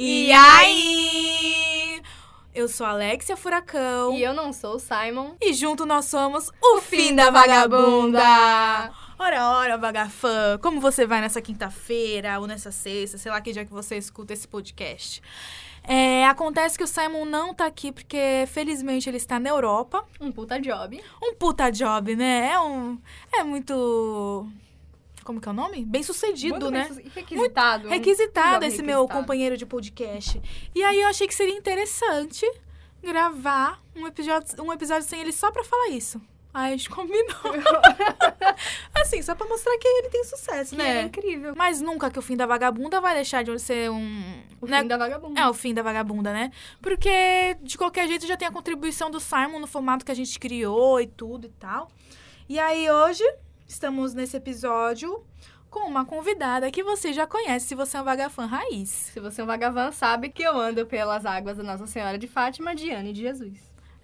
E aí? Eu sou a Alexia Furacão. E eu não sou o Simon. E junto nós somos o, Fim da Vagabunda. Ora, ora, vagafã, como você vai nessa quinta-feira ou nessa sexta, sei lá que dia que você escuta esse podcast? É, acontece que o Simon não tá aqui porque, felizmente, ele está na Europa. Um puta job. Um puta job, né? É um. É muito. Como que é o nome? Bem sucedido, Muito né? bem Requisitado. um Requisitado job esse meu requisitado. companheiro de podcast. E aí eu achei que seria interessante gravar um episódio, um episódio sem ele só pra falar isso. Aí a gente combinou. assim, só pra mostrar que ele tem sucesso, Que é né? incrível. Mas nunca que o fim da vagabunda vai deixar de ser um. O né? fim da vagabunda. É, o fim da vagabunda, né? Porque, de qualquer jeito, já tem a contribuição do Simon no formato que a gente criou e tudo e tal. E aí, hoje, estamos nesse episódio com uma convidada que você já conhece se você é um vagafã raiz. Se você é um vagavan, sabe que eu ando pelas águas da Nossa Senhora de Fátima, Diane de Jesus.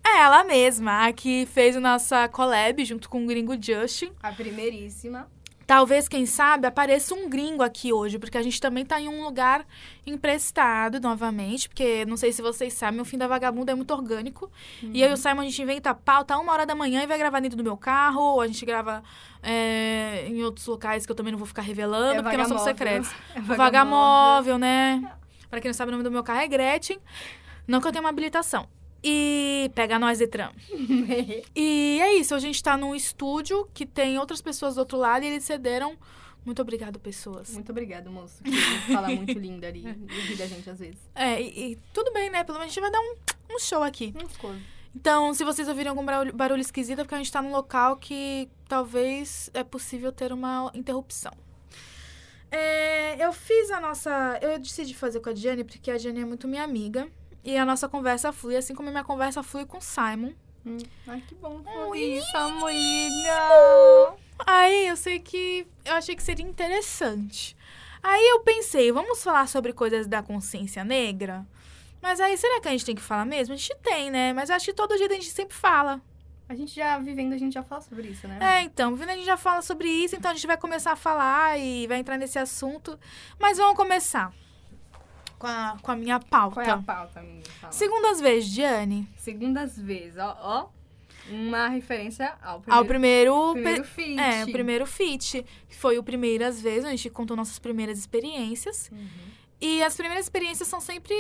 É ela mesma, a que fez a nossa collab junto com o gringo Justin. A primeiríssima. Talvez, quem sabe, apareça um gringo aqui hoje, porque a gente também tá em um lugar emprestado novamente, porque não sei se vocês sabem, o fim da vagabunda é muito orgânico. E eu e o Simon, a gente inventa pauta uma hora da manhã e vai gravar dentro do meu carro, ou a gente grava é, em outros locais que eu também não vou ficar revelando, É porque nós somos vagamóvel. secretos. É O vagamóvel, né? Pra quem não sabe, o nome do meu carro é Gretchen. Não que eu tenha uma habilitação. E pega nós, Detran. E é isso, a gente tá num estúdio que tem outras pessoas do outro lado e eles cederam. Muito obrigado, pessoas. Muito obrigada, moço. Que fala muito lindo ali e da gente às vezes. É, e, e tudo bem, né? Pelo menos a gente vai dar um, um show aqui. Uns coisas. Então, se vocês ouvirem algum barulho, barulho esquisito, é porque a gente tá num local que talvez é possível ter uma interrupção. É, eu fiz a nossa. Eu decidi fazer com a Jenny, porque a Jenny é muito minha amiga. E a nossa conversa flui, assim como a minha conversa flui com o Simon. Hum. Ai, que bom. Ui. Isso, amiga. Aí eu sei que eu achei que seria interessante. Aí eu pensei, vamos falar sobre coisas da consciência negra? Mas aí, será que a gente tem que falar mesmo? A gente tem, né? Mas eu acho que todo jeito a gente sempre fala. A gente já vivendo, a gente já fala sobre isso, né? É, então, vindo a gente já fala sobre isso, então a gente vai começar a falar e vai entrar nesse assunto. Mas vamos começar com a, com a minha pauta. Qual é a pauta, amiga? Fala. Segundas vezes, Diane, Segundas vezes, ó, ó. Uma referência ao ao primeiro, primeiro... primeiro feat. É, o primeiro feat. que Foi o primeiras vezes, a gente contou nossas primeiras experiências. Uhum. E as primeiras experiências são sempre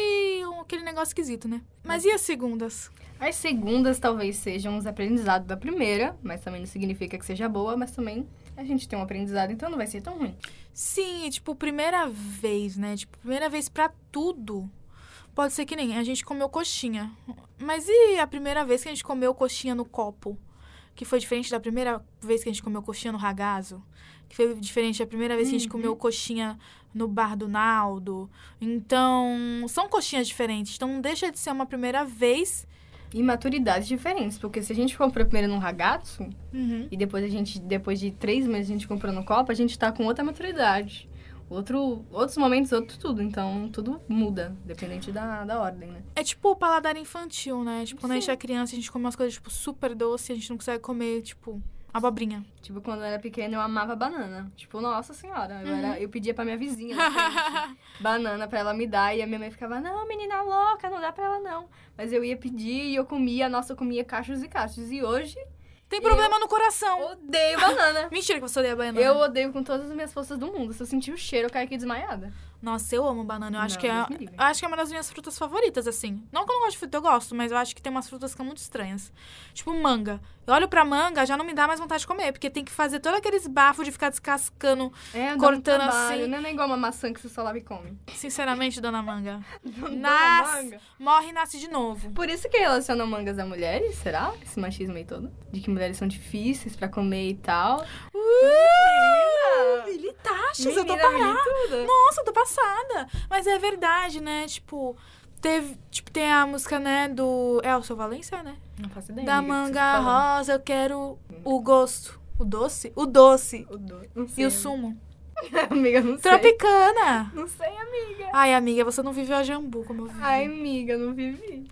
aquele negócio esquisito, né? Mas e as segundas? As segundas talvez sejam os aprendizados da primeira, mas também não significa que seja boa, mas também a gente tem um aprendizado, então não vai ser tão ruim. Sim, tipo, primeira vez, né? Tipo, primeira vez pra tudo. Pode ser que nem a gente comeu coxinha. Mas e a primeira vez que a gente comeu coxinha no copo? Que foi diferente da primeira vez que a gente comeu coxinha no ragazo? Que foi diferente da primeira vez que a gente Uhum. comeu coxinha no bar do Naldo? Então, são coxinhas diferentes. Então, não deixa de ser uma primeira vez. E maturidades diferentes, porque se a gente comprou primeiro num ragazzo, Uhum. e depois a gente, depois de três meses a gente comprou no copo, a gente tá com outra maturidade. Outro, outros momentos, outro tudo. Então, tudo muda, dependente da, da ordem, né? É tipo o paladar infantil, né? Tipo, quando a gente Sim. é criança, a gente come umas coisas, tipo, super doce, a gente não consegue comer, tipo, abobrinha. Tipo, quando eu era pequena, eu amava banana. Tipo, nossa senhora, eu, era, eu pedia pra minha vizinha frente, banana pra ela me dar. E a minha mãe ficava, não, menina louca, não dá pra ela não. Mas eu ia pedir e eu comia, nossa, eu comia cachos e cachos. E hoje, Tem problema no coração. odeio banana. Mentira que você odeia banana. Eu odeio com todas as minhas forças do mundo. Se eu sentir o cheiro, eu caio aqui desmaiada. Nossa, eu amo banana. Eu acho Não, que é, eu acho que é uma das minhas frutas favoritas, assim. Não que eu não gosto de fruta, eu gosto, mas eu acho que tem umas frutas que são muito estranhas. Tipo manga. Eu olho pra manga, já não me dá mais vontade de comer, porque tem que fazer todo aqueles bafos de ficar descascando. É, um Cortando trabalho. assim. Não é igual uma maçã que você só lava e come. Sinceramente, dona manga. Nasce, manga. morre e nasce de novo. Por isso que relacionam mangas a mulheres, será? Esse machismo aí todo? De que mulheres são difíceis pra comer e tal. Uh, Militaches, eu tô Menina, parada. Nossa, eu tô passada. Mas é verdade, né? Tipo, teve, tipo, tem a música, né, do Elcio Valência, né? Não faço ideia. Da manga tá falando. rosa, eu quero o gosto. O doce? O doce. O do... Não E o sumo? amiga, não sei. Tropicana. Não sei, amiga. Ai, amiga, você não viveu a jambu como eu vivi. Ai, amiga, não vivi.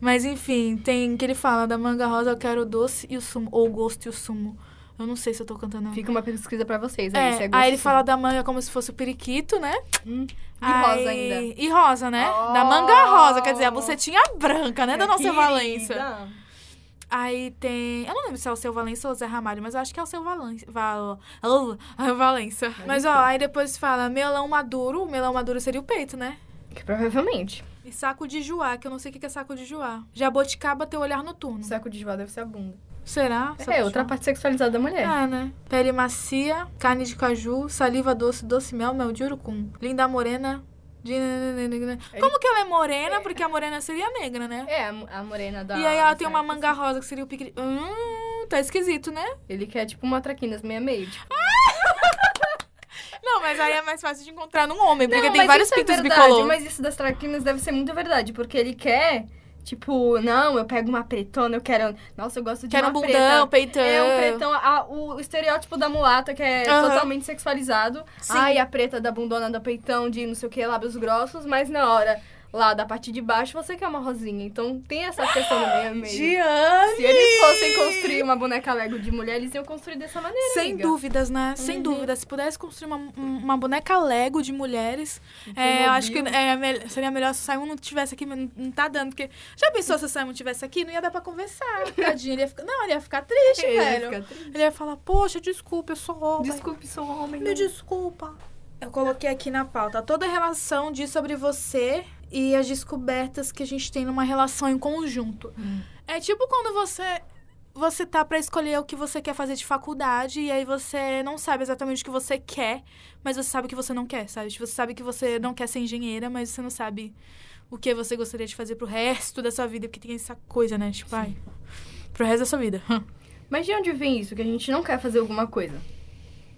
Mas enfim, tem que ele fala da manga rosa, eu quero o doce e o sumo. Ou o gosto e o sumo. Eu não sei se eu tô cantando. Fica uma pesquisa pra vocês. Aí, se É, é aí ele fala da manga como se fosse o periquito, né? Hum, E Aí- rosa ainda. E rosa, né? Oh! Da manga rosa, quer dizer, a bucetinha branca, né? Da nossa Querida. Valença. Aí tem. Eu não lembro se é o seu Valença ou o Zé Ramalho, mas eu acho que é o seu Valença. Val... Oh, Valença. Mas ó, aí depois fala melão maduro. O melão maduro seria o peito, né? Que provavelmente. E saco de joá, que eu não sei o que que é saco de joá. Jaboticaba teu olhar noturno. Saco de joá deve ser a bunda. Será? É, outra parte sexualizada da mulher. É, né? Pele macia, carne de caju, saliva doce, doce mel, mel de urucum. Linda morena. De... Como que ela é morena? Porque a morena seria negra, né? É, a, morena da... E aí ela tem uma manga rosa que seria o pique. Hum, tá esquisito, né? assim. Ele quer, tipo, uma traquinas meia-meio. Tipo. Não, mas aí é mais fácil de encontrar num homem, porque Não, tem vários isso é pintos verdade, bicolor. Mas isso das traquinas deve ser muito verdade, porque ele quer... Tipo, não, eu pego uma pretona, eu quero... Nossa, eu gosto de Quero um uma bundão, preta. peitão. É um pretão, a- o estereótipo da mulata, que é Aham. totalmente sexualizado. Sim. Ai, a preta da bundona da peitão, de não sei o que, lábios grossos, mas na hora lá da parte de baixo você quer uma rosinha. Então tem essa questão do meio a meio. Diane! Se eles fossem construir uma boneca Lego de mulher, eles iam construir dessa maneira. Sem amiga. dúvidas, né? Sem Uhum. dúvidas. Se pudesse construir uma, uma boneca Lego de mulheres, é, eu acho que é, me- seria melhor se o Simon não tivesse aqui, mas não, não tá dando. Porque já pensou se o Simon tivesse aqui? Não ia dar pra conversar. Tadinho, ele ia ficar, não, ele ia ficar triste, Ele ia velho. ficar triste. Ele ia falar, poxa, desculpa, eu sou homem. Desculpe, sou homem. Me desculpa. Eu coloquei aqui na pauta toda a relação de sobre você e as descobertas que a gente tem numa relação em conjunto. Hum. É tipo quando você você tá pra escolher o que você quer fazer de faculdade e aí você não sabe exatamente o que você quer, mas você sabe o que você não quer, sabe? Tipo, Você sabe que você não quer ser engenheira, mas você não sabe o que você gostaria de fazer pro resto da sua vida, porque tem essa coisa, né? Tipo, ai, pro resto da sua vida. Mas de onde vem isso? Que a gente não quer fazer alguma coisa?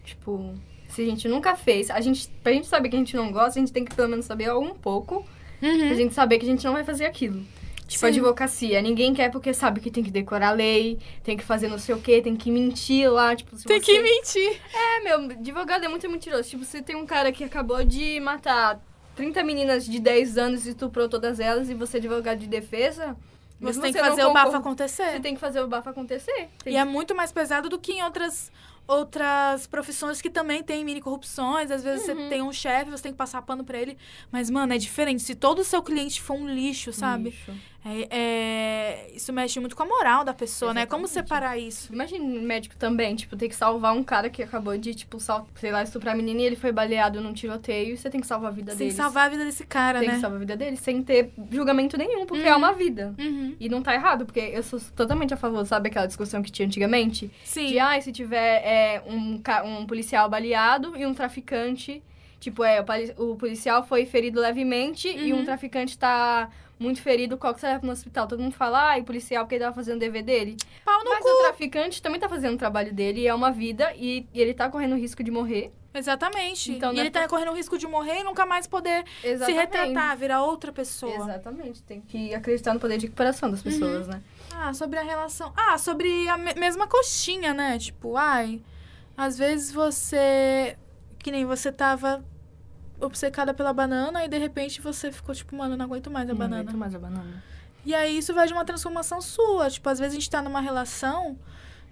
Tipo, se a gente nunca fez, a gente, pra gente saber que a gente não gosta, a gente tem que pelo menos saber um pouco pra Uhum. gente saber que a gente não vai fazer aquilo. Tipo, Sim. advocacia. Ninguém quer porque sabe que tem que decorar a lei, tem que fazer não sei o quê, tem que mentir lá. Tipo, Tem você... que mentir. É, meu, advogado é muito mentiroso. Tipo, você tem um cara que acabou de matar 30 meninas de 10 anos e estuprou todas elas, e você é advogado de defesa. Você tem que fazer o bafo acontecer. Você tem que fazer o bafo acontecer. E é muito mais pesado do que em outras outras profissões que também tem mini corrupções. Às vezes Uhum. você tem um chefe, você tem que passar pano pra ele. Mas, mano, é diferente. Se todo o seu cliente for um lixo, sabe? Lixo. É, é- Isso mexe muito com a moral da pessoa, né? Como Exatamente. separar isso? Imagina um médico também, tipo, ter que salvar um cara que acabou de, tipo, sal... sei lá, estuprar a menina e ele foi baleado num tiroteio e você tem que salvar a vida Você tem dele. que salvar a vida desse cara, Tem né? que salvar a vida dele sem ter julgamento nenhum, porque Uhum. é uma vida. Uhum. E não tá errado, porque eu sou totalmente a favor, sabe aquela discussão que tinha antigamente? Sim. De, ah, se tiver é, um, ca- um policial baleado e um traficante. Tipo, é, o, policial foi ferido levemente e Uhum. um traficante tá muito ferido, qual que você no hospital? Todo mundo fala, ah, e o policial porque ele tava fazendo o dever dele. Pau no Mas cu. o traficante também tá fazendo o trabalho dele, e é uma vida, e, e ele tá correndo o risco de morrer. Exatamente. Então, e né, ele tá correndo o risco de morrer e nunca mais poder se retratar, virar outra pessoa. Exatamente. Tem que acreditar no poder de recuperação das pessoas, Uhum. né? Ah, sobre a relação. Ah, sobre a me- mesma coxinha, né? Tipo, ai. Às vezes você. Que nem você tava obcecada pela banana e de repente você ficou tipo, mano, eu não aguento mais a Não banana. aguento mais a banana. E aí isso vai de uma transformação sua. Tipo, às vezes a gente tá numa relação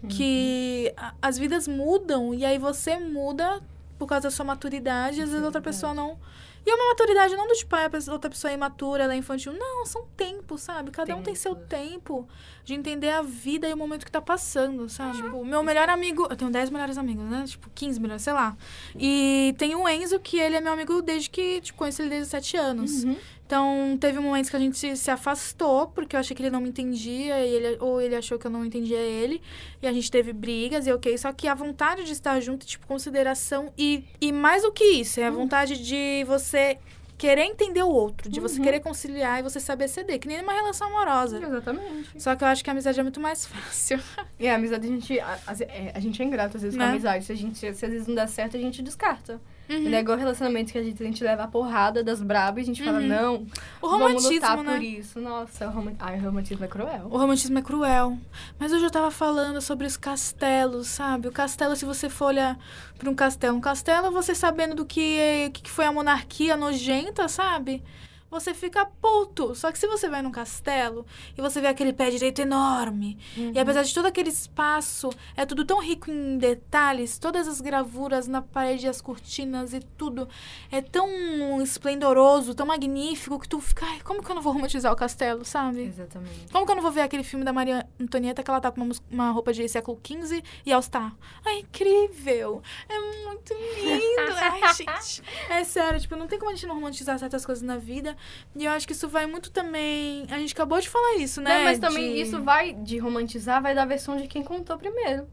que a- as vidas mudam e aí você muda por causa da sua maturidade e às vezes é outra verdade. pessoa não. E é uma maturidade não do tipo, ah, outra pessoa é imatura, ela é infantil. Não, são tempos, sabe? Cada um tem seu Tempos. tempo de entender a vida e o momento que tá passando, sabe? Tipo, o meu melhor amigo. Eu tenho 10 melhores amigos, né? Tipo, 15 melhores, sei lá. E tem o Enzo, que ele é meu amigo desde que, tipo, conheço ele desde os 7 anos. Uhum. Então, teve momentos que a gente se, afastou, porque eu achei que ele não me entendia, e ele, ou ele achou que eu não entendia ele. E a gente teve brigas, e ok. Só que a vontade de estar junto, tipo, consideração. E, e mais do que isso, é a vontade de você querer entender o outro, de você Uhum. querer conciliar e você saber ceder, que nem numa relação amorosa. Exatamente. Só que eu acho que a amizade é muito mais fácil. E a amizade, a gente, a, a- é, a gente é ingrato às vezes com Né? a amizade. Se, a gente, se às vezes não dá certo, a gente descarta. Uhum. Não é igual relacionamento que a gente, a gente leva a porrada das brabas e a gente fala, Uhum. não, O vamos lutar romantismo, né? por isso. Nossa, o. Ai, o romantismo é cruel. O romantismo é cruel. Mas hoje eu tava falando sobre os castelos, sabe? O castelo, se você for olhar pra um castelo, um castelo, você sabendo do que, que foi a monarquia nojenta, sabe? Você fica puto. Só que se você vai num castelo e você vê aquele pé direito enorme, Uhum. e apesar de todo aquele espaço, é tudo tão rico em detalhes, todas as gravuras na parede, as cortinas e tudo, é tão esplendoroso, tão magnífico, que tu fica, ai, como que eu não vou romantizar o castelo, sabe? Exatamente. Como que eu não vou ver aquele filme da Maria Antonieta que ela tá com uma, uma roupa de século XV e All Star? Ai, incrível! É muito lindo! Ai, gente. É sério, tipo, não tem como a gente não romantizar certas coisas na vida. E eu acho que isso vai muito também. A gente acabou de falar isso, né? Não, mas também De- isso vai de romantizar, vai da versão de quem contou primeiro.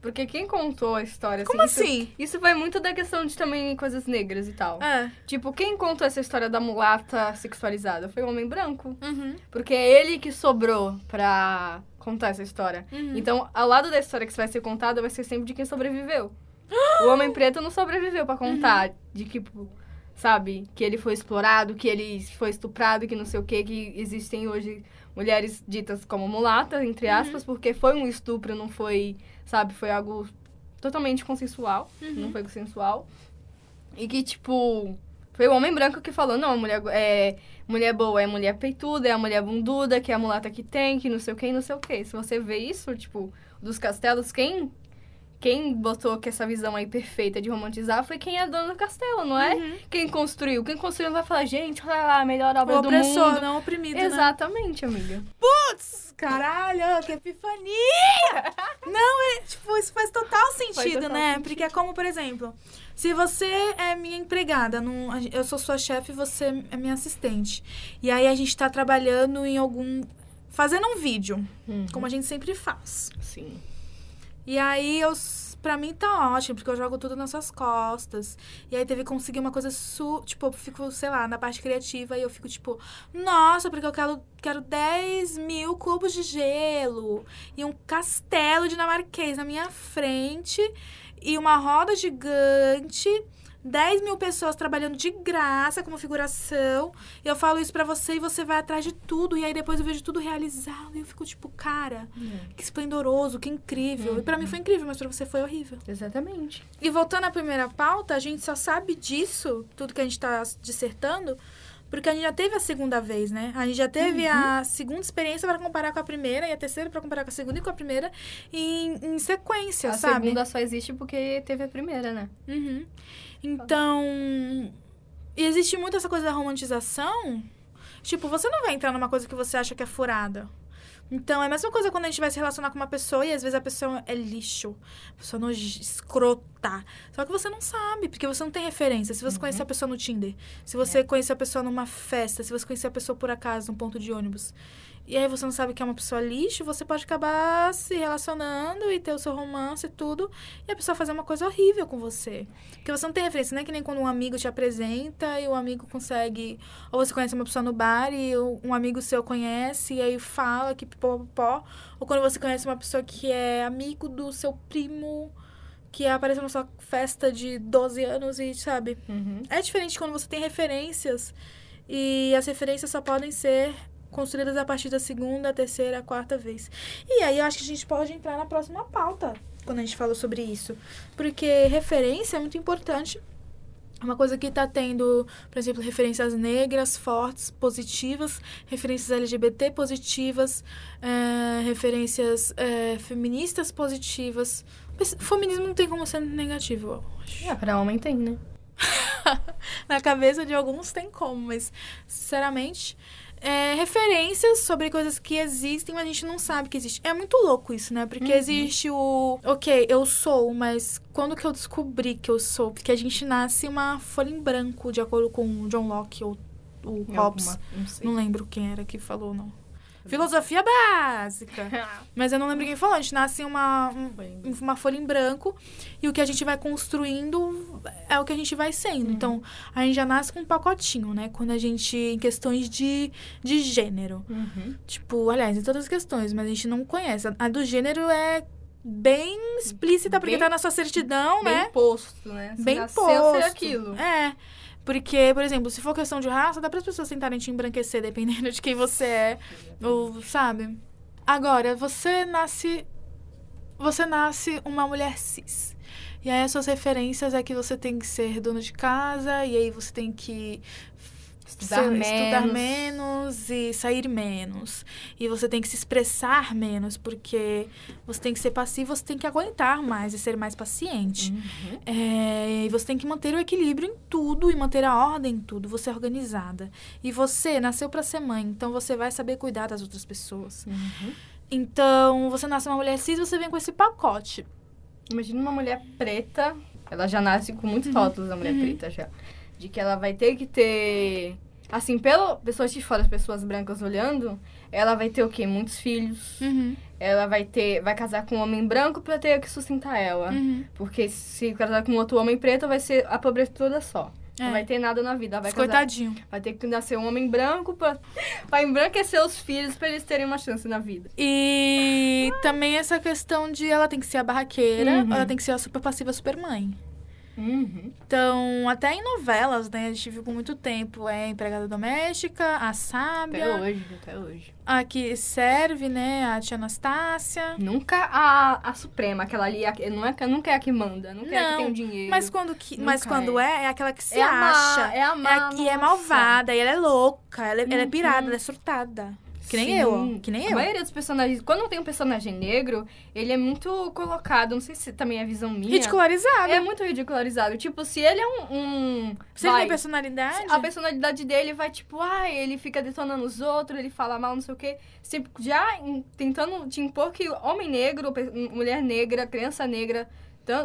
Porque quem contou a história, Como isso- assim? Isso vai muito da questão de também coisas negras e tal. É. Tipo, quem contou essa história da mulata sexualizada foi o homem branco. Uhum. Porque é ele que sobrou pra contar essa história. Uhum. Então, ao lado da história que vai ser contada, vai ser sempre de quem sobreviveu. o homem preto não sobreviveu pra contar Uhum. de que, tipo, sabe, que ele foi explorado, que ele foi estuprado, que não sei o que, que existem hoje mulheres ditas como mulata, entre Uhum. aspas, porque foi um estupro, não foi, sabe, foi algo totalmente consensual, Uhum. não foi consensual. E que, tipo, foi o homem branco que falou, não, a mulher é mulher boa é mulher peituda, é a mulher bunduda, que é a mulata que tem, que não sei o que, não sei o que. Se você vê isso, tipo, dos castelos, quem quem botou que essa visão aí perfeita de romantizar foi quem é dono do castelo, não é? Uhum. Quem construiu. Quem construiu vai falar, gente, olha lá, a melhor obra O do opressor, mundo. não o oprimido, né? Exatamente, amiga. Putz, caralho, que epifania! Não, é, tipo, isso faz total sentido, total né? sentido. Porque é como, por exemplo, se você é minha empregada, eu sou sua chefe e você é minha assistente. E aí a gente tá trabalhando em algum. fazendo um vídeo, como a gente sempre faz. Sim. E aí, eu, pra mim tá ótimo, porque eu jogo tudo nas suas costas. E aí teve que conseguir uma coisa su... Tipo, eu fico, sei lá, na parte criativa e eu fico tipo, nossa, porque eu quero, quero 10 mil cubos de gelo e um castelo dinamarquês na minha frente e uma roda gigante. 10 mil pessoas trabalhando de graça como figuração. E eu falo isso pra você e você vai atrás de tudo. E aí depois eu vejo tudo realizado. E eu fico tipo, cara, que esplendoroso, que incrível. E pra mim foi incrível, mas pra você foi horrível. Exatamente. E voltando à primeira pauta, a gente só sabe disso, tudo que a gente tá dissertando, porque a gente já teve a segunda vez, né? A gente já teve a segunda experiência para comparar com a primeira e a terceira para comparar com a segunda e com a primeira em, em sequência, a sabe? segunda só existe porque teve a primeira, né? Uhum. Então, e existe muito essa coisa da romantização. Tipo, você não vai entrar numa coisa que você acha que é furada. Então, é a mesma coisa quando a gente vai se relacionar com uma pessoa e às vezes a pessoa é lixo. A pessoa não escrota. Só que você não sabe, porque você não tem referência. Se você conhecer a pessoa no Tinder, se você conhecer a pessoa numa festa, se você conhecer a pessoa por acaso num ponto de ônibus, e aí você não sabe que é uma pessoa lixo, você pode acabar se relacionando e ter o seu romance e tudo, e a pessoa fazer uma coisa horrível com você. Porque você não tem referência, não é que nem quando um amigo te apresenta e o amigo consegue. Ou você conhece uma pessoa no bar e um amigo seu conhece e aí fala que pó, Ou quando você conhece uma pessoa que é amigo do seu primo, que apareceu na sua festa de 12 anos e, sabe? Uhum. É diferente quando você tem referências e as referências só podem ser construídas a partir da segunda, terceira, quarta vez. E aí eu acho que a gente pode entrar na próxima pauta quando a gente falou sobre isso. Porque referência é muito importante. É Uma coisa que tá tendo, por exemplo, referências negras fortes, positivas, referências LGBT positivas, eh, referências eh, feministas positivas. Mas feminismo não tem como ser negativo, eu acho. É, pra homem tem, né? Na cabeça de alguns tem como, mas, sinceramente, é, referências sobre coisas que existem, mas a gente não sabe que existe. É muito louco isso, né? Porque Uhum. existe o. Ok, eu sou, mas quando que eu descobri que eu sou? Porque a gente nasce uma folha em branco, de acordo com o John Locke ou o Hobbes. Alguma- Não. Não lembro quem era que falou, não. Filosofia básica. Mas eu não lembro quem falou. A gente nasce uma, um- uma folha em branco e o que a gente vai construindo é o que a gente vai sendo. Então, a gente já nasce com um pacotinho, né? Quando a gente, em questões de, de gênero. Uhum. Tipo, aliás, em todas as questões, mas a gente não conhece. A, a do gênero é bem explícita, porque Bem- tá na sua certidão, Bem né? posto, né? Você Bem nasceu posto. aquilo. É. Porque, por exemplo, se for questão de raça, dá para as pessoas tentarem te embranquecer dependendo de quem você é, ou sabe? Agora, você nasce você nasce uma mulher cis. E aí as suas referências é que você tem que ser dono de casa, e aí você tem que Estudar menos. estudar menos e sair menos. E você tem que se expressar menos, porque você tem que ser passivo, você tem que aguentar mais e ser mais paciente. Uhum. É, e você tem que manter o equilíbrio em tudo e manter a ordem em tudo. Você é organizada. E você nasceu para ser mãe, então você vai saber cuidar das outras pessoas. Uhum. Então, você nasce uma mulher cis, você vem com esse pacote. Imagina uma mulher preta, ela já nasce com muitos Uhum. rótulos, a mulher preta já. De que ela vai ter que ter. Assim, pelo pessoas de fora, as pessoas brancas olhando, ela vai ter o quê? Muitos filhos. Uhum. Ela vai ter. Vai casar com um homem branco pra ter que sustentar ela. Uhum. Porque se casar com outro homem preto, vai ser a pobreza toda só. É. Não vai ter nada na vida. Vai, casar, Coitadinho. vai ter que nascer um homem branco pra, pra embranquecer os filhos pra eles terem uma chance na vida. E também essa questão de ela tem que ser a barraqueira, Uhum. ela tem que ser a super passiva super mãe. Uhum. Então, até em novelas, né, a gente viu por muito tempo, é empregada doméstica, a Até sábia, hoje, até hoje. a que serve, né, a tia Anastácia. Nunca a, a Suprema, aquela ali, a- não é, nunca é a que manda, nunca é a que Não, tem o dinheiro. Mas quando, que, mas quando é. é, aquela que se é a má, acha. é a má, É a que é malvada, e ela é louca, ela é, ela é pirada, Uhum. ela é surtada. Que nem Sim. eu, que nem A eu. maioria dos personagens, quando tem um personagem negro, ele é muito colocado, não sei se também é visão minha. Ridicularizada. É muito ridicularizado. Tipo, se ele é um. um não vai, tem personalidade? A personalidade dele vai, tipo, ai, ele fica detonando os outros, ele fala mal, não sei o quê. Se, já em- tentando te impor que homem negro, mulher negra, criança negra,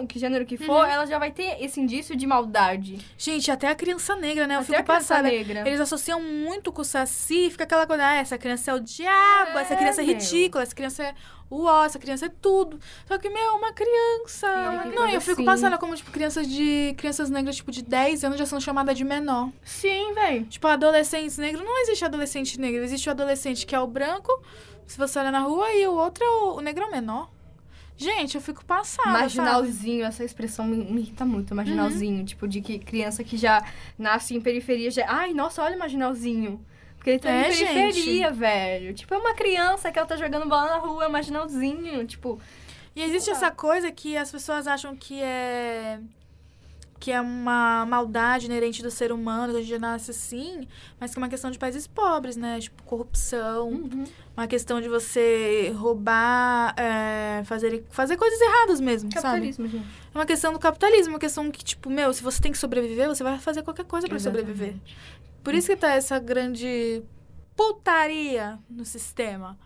que gênero que for, Uhum. ela já vai ter esse indício de maldade. Gente, até a criança negra, né? Eu Até fico a criança passada. negra. Eles associam muito com o Saci, fica aquela coisa, ah, essa criança é o diabo, essa É, criança é meu. ridícula, essa criança é o ó, essa criança é tudo. Só que, meu, uma criança. Sim, não, eu fico assim. passando como, tipo, crianças de. Crianças negras, tipo, de 10 anos já são chamadas de menor. Sim, velho. Tipo, adolescentes negros, não existe adolescente negro, existe o adolescente que é o branco, se você olha na rua, e o outro é o, o negro é menor. Gente, eu fico passada. sabe? Marginalzinho, essa expressão me, me irrita muito, marginalzinho. Tipo, de que criança que já nasce em periferia já. Ai, nossa, olha o marginalzinho. Porque ele tá É, em gente. periferia, velho. Tipo, é uma criança que ela tá jogando bola na rua, é marginalzinho. Tipo, E existe essa coisa que as pessoas acham que é que é uma maldade inerente do ser humano, que a gente nasce assim, mas que é uma questão de países pobres, né? Tipo, corrupção, uma questão de você roubar, é, fazer, fazer coisas erradas mesmo, sabe? capitalismo, gente. É uma questão do capitalismo, uma questão que, tipo, meu, se você tem que sobreviver, você vai fazer qualquer coisa pra sobreviver. Por isso que tá essa grande putaria no sistema.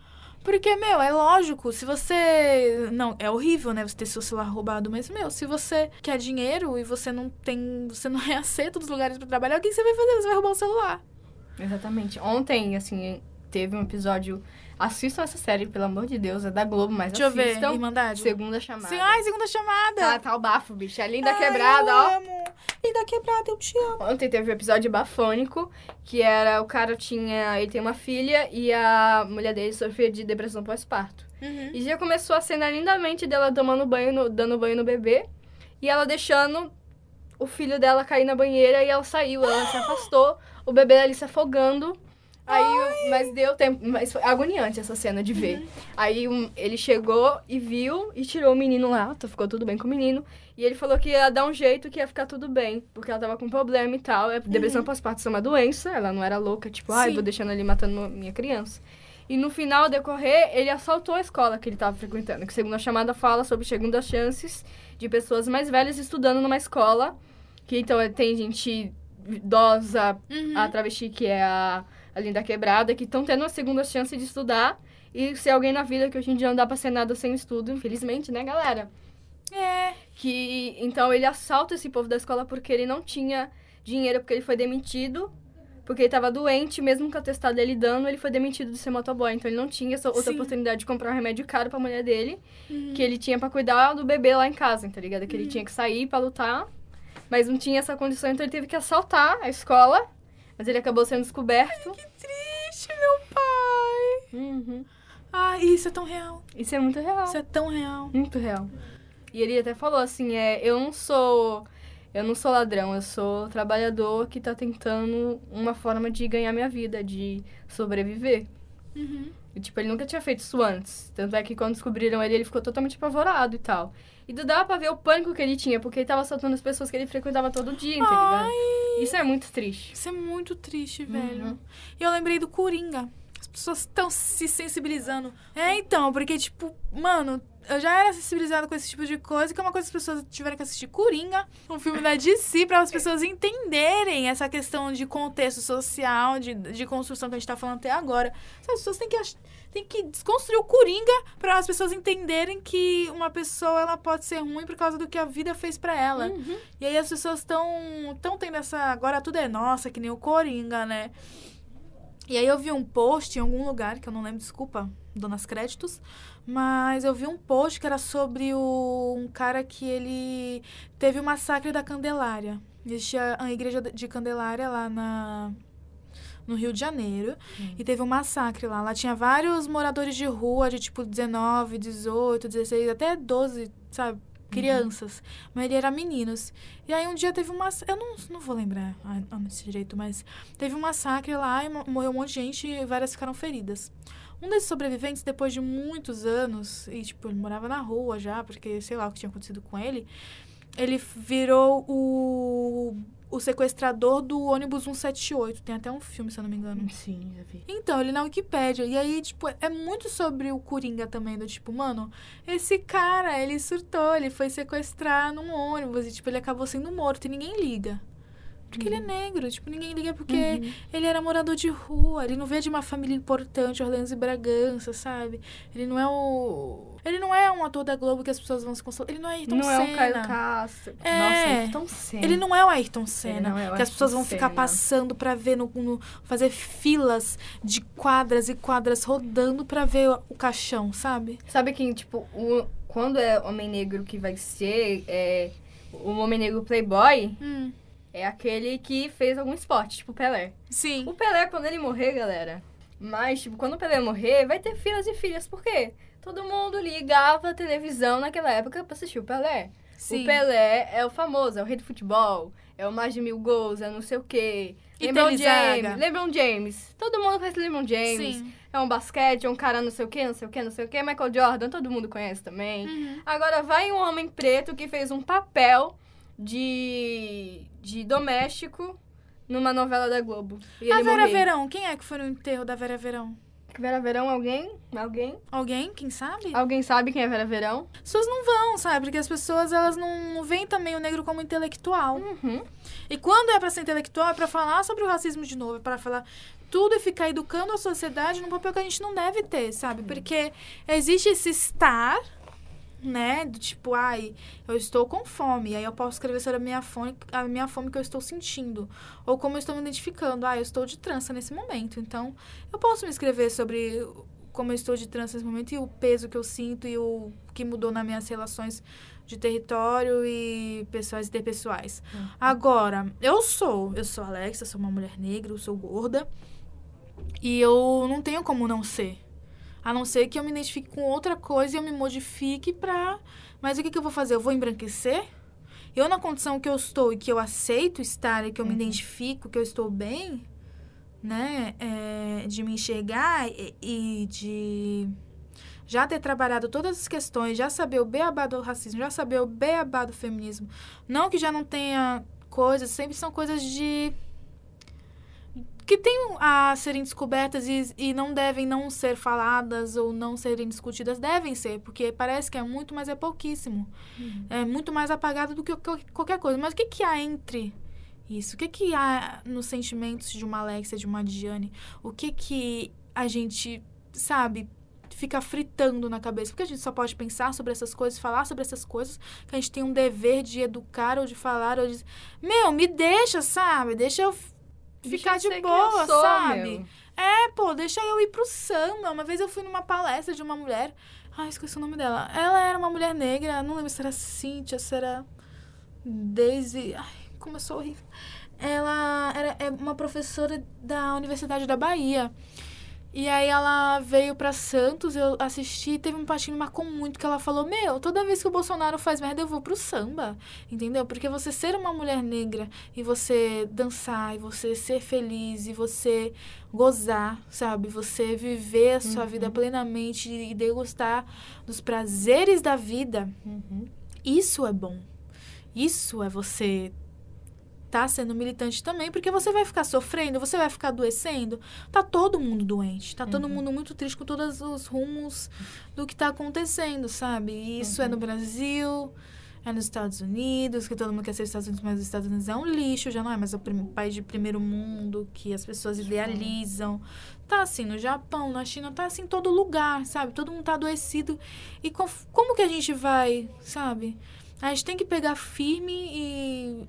Porque, meu, é lógico, se você. Não, é horrível, né? Você ter seu celular roubado, mas, meu, se você quer dinheiro e você não tem. Você não é aceito dos lugares pra trabalhar, o que você vai fazer? Você vai roubar o celular. Exatamente. Ontem, assim, teve um episódio. Assistam essa série, pelo amor de Deus, é da Globo, mas Deixa eu ver, assistam. Irmandade. Segunda chamada. Sim, ai, segunda chamada. Tá, tá o bafo, bicho. A linda Ai, quebrada, eu ó. Amo. Linda quebrada, eu te amo. Ontem teve um episódio bafônico, que era o cara tinha. Ele tem uma filha e a mulher dele sofria de depressão pós-parto. Uhum. E já começou a cena lindamente dela tomando banho, no- dando banho no bebê. E ela deixando o filho dela cair na banheira e ela saiu, ela se afastou, o bebê ali se afogando. Aí, mas deu tempo, mas foi agoniante essa cena de ver. Aí um- ele chegou e viu e tirou o menino lá, tá- ficou tudo bem com o menino. E ele falou que ia dar um jeito que ia ficar tudo bem, porque ela tava com problema e tal. É, Depressão pós-parto é uma doença, ela não era louca, tipo, ai, Sim. vou deixando ali matando minha criança. E no final, decorrer, ele assaltou a escola que ele estava frequentando. Que segundo a chamada fala sobre segundas chances de pessoas mais velhas estudando numa escola. Que então é- tem gente idosa, Uhum. a travesti que é a, a linda quebrada, que estão tendo uma segunda chance de estudar e ser alguém na vida que hoje em dia não dá pra ser nada sem estudo, infelizmente, né, galera? É. Que então ele assalta esse povo da escola porque ele não tinha dinheiro, porque ele foi demitido, porque ele tava doente, mesmo com o atestado dele dando, ele foi demitido de ser motoboy. Então ele não tinha essa outra Sim. oportunidade de comprar um remédio caro pra mulher dele, Uhum. que ele tinha pra cuidar do bebê lá em casa, tá ligado? Que ele tinha que sair pra lutar, mas não tinha essa condição, então ele teve que assaltar a escola. Mas ele acabou sendo descoberto. Que triste, meu pai. Uhum. Ai, isso é tão real. Isso é muito real. Isso é tão real. Muito real. E ele até falou assim, é, eu não sou. Eu não sou ladrão, eu sou trabalhador que tá tentando uma forma de ganhar minha vida, de sobreviver. Uhum. E, tipo, ele nunca tinha feito isso antes. Tanto é que quando descobriram ele, ele ficou totalmente apavorado e tal. E dava pra ver o pânico que ele tinha, porque ele tava soltando as pessoas que ele frequentava todo dia, tá ligado? Isso é muito triste. isso é muito triste, Uhum. velho. E eu lembrei do Coringa. As pessoas estão se sensibilizando. É, então, porque, tipo, mano, eu já era sensibilizada com esse tipo de coisa, que é uma coisa que as pessoas tiveram que assistir Coringa, um filme da DC, para as pessoas entenderem essa questão de contexto social, de, de construção que a gente tá falando até agora. As pessoas têm que, têm que desconstruir o Coringa para as pessoas entenderem que uma pessoa ela pode ser ruim por causa do que a vida fez para ela. Uhum. E aí as pessoas estão tão tendo essa. Agora tudo é nossa, que nem o Coringa, né? E aí eu vi um post em algum lugar, que eu não lembro, desculpa, donas créditos, mas eu vi um post que era sobre o, um cara que ele teve o massacre da Candelária. Existia a igreja de Candelária lá na, no Rio de Janeiro. E teve um massacre lá. Lá tinha vários moradores de rua, de tipo 19, 18, 16, até 12, sabe? Crianças. A maioria eram meninos. E aí um dia teve um massacre. Eu não, não vou lembrar a- a- direito, mas teve um massacre lá e mo- morreu um monte de gente e várias ficaram feridas. Um desses sobreviventes, depois de muitos anos, e tipo, ele morava na rua já, porque sei lá o que tinha acontecido com ele, ele virou o, o sequestrador do ônibus 178. Tem até um filme, se eu não me engano. Sim, já vi. Então, ele na Wikipédia. E aí, tipo, é muito sobre o Coringa também, do tipo, mano, esse cara, ele surtou, ele foi sequestrar num ônibus e, tipo, ele acabou sendo morto e ninguém liga. Porque ele é negro, tipo, ninguém liga porque Uhum. ele era morador de rua, ele não veio de uma família importante, Orleans e Bragança, sabe? Ele não é o. Ele não é um ator da Globo que as pessoas vão se consolar. Ele não é Ayrton Não é Senna. um Caio Castro. É. Nossa, Ayrton Senna. Ele não é o Ayrton Senna. não é o que as pessoas vão ficar passando pra ver no, no- fazer filas de quadras e quadras rodando pra ver o, o caixão, sabe? Sabe quem, tipo, o, quando é homem negro que vai ser é, o homem negro playboy, Hum, é aquele que fez algum esporte, tipo Pelé. sim. O Pelé, quando ele morrer, galera, mas, tipo, quando o Pelé morrer, vai ter filas e filhas. Por quê? Todo mundo ligava a televisão naquela época pra assistir o Pelé. sim. O Pelé é o famoso, é o rei do futebol, é o mais de mil gols, é não sei o quê. E LeBron. James, LeBron James. Todo mundo conhece LeBron James. Sim. É um basquete, é um cara não sei o quê, não sei o quê, não sei o quê. Michael Jordan, todo mundo conhece também. Uhum. Agora vai um homem preto que fez um papel de, de doméstico numa novela da Globo. E A ele Vera morreu. Verão, quem é que foi no enterro da Vera Verão? Vera Verão, alguém? Alguém? Alguém? Quem sabe? Alguém sabe quem é Vera Verão? As pessoas não vão, sabe? Porque as pessoas, elas não, veem também o negro como intelectual. Uhum. E quando é pra ser intelectual, é pra falar sobre o racismo de novo, é pra falar tudo e ficar educando a sociedade num papel que a gente não deve ter, sabe? Porque existe esse estar, né? Do tipo, ai, eu estou com fome, aí eu posso escrever sobre a minha fome, a minha fome que eu estou sentindo. Ou como eu estou me identificando, ah, eu estou de trança nesse momento. Então, eu posso me escrever sobre como eu estou de trança nesse momento e o peso que eu sinto e o que mudou nas minhas relações de território e pessoais e interpessoais. Agora, eu sou, eu sou Alexa, sou uma mulher negra, eu sou gorda. E eu não tenho como não ser. A não ser que eu me identifique com outra coisa e eu me modifique pra. Mas o que, que eu vou fazer? Eu vou embranquecer? Eu, na condição que eu estou e que eu aceito estar e que eu me identifico, que eu estou bem, né? é, de me enxergar e, e de já ter trabalhado todas as questões, já saber o beabá do racismo, já saber o beabá do feminismo. Não que já não tenha coisas, sempre são coisas de. Que tem a serem descobertas e, e não devem não ser faladas ou não serem discutidas. Devem ser, porque parece que é muito, mas é pouquíssimo. É muito mais apagado do que qual- qualquer coisa. Mas o que, que há entre isso? O que, que há nos sentimentos de uma Alexia, de uma Diane? O que que a gente, sabe, fica fritando na cabeça? Porque a gente só pode pensar sobre essas coisas, falar sobre essas coisas, que a gente tem um dever de educar ou de falar ou de... Meu, me deixa, sabe? Deixa eu ficar de boa, sou, sabe? meu. É, pô, deixa eu ir pro samba. Uma vez eu fui numa palestra de uma mulher. Ai, esqueci o nome dela. Ela era uma mulher negra, não lembro se era Cíntia, se era Daisy. Ai, como eu sou horrível. Ela era é uma professora da Universidade da Bahia. E aí ela veio pra Santos, eu assisti, teve um patinho que marcou muito, que ela falou, meu, toda vez que o Bolsonaro faz merda, eu vou pro samba, entendeu? Porque você ser uma mulher negra e você dançar, e você ser feliz, e você gozar, sabe? Você viver a sua uhum. vida plenamente e degustar dos prazeres da vida, uhum. isso é bom. Isso é você tá sendo militante também, porque você vai ficar sofrendo, você vai ficar adoecendo. Tá todo mundo doente, tá uhum. todo mundo muito triste com todos os rumos do que tá acontecendo, sabe? E isso uhum. é no uhum. Brasil, é nos Estados Unidos, que todo mundo quer ser Estados Unidos, mas os Estados Unidos é um lixo, já não é mais o país de primeiro mundo que as pessoas idealizam. Tá assim no Japão, na China, tá assim em todo lugar, sabe? Todo mundo tá adoecido. E com, como que a gente vai, sabe? A gente tem que pegar firme e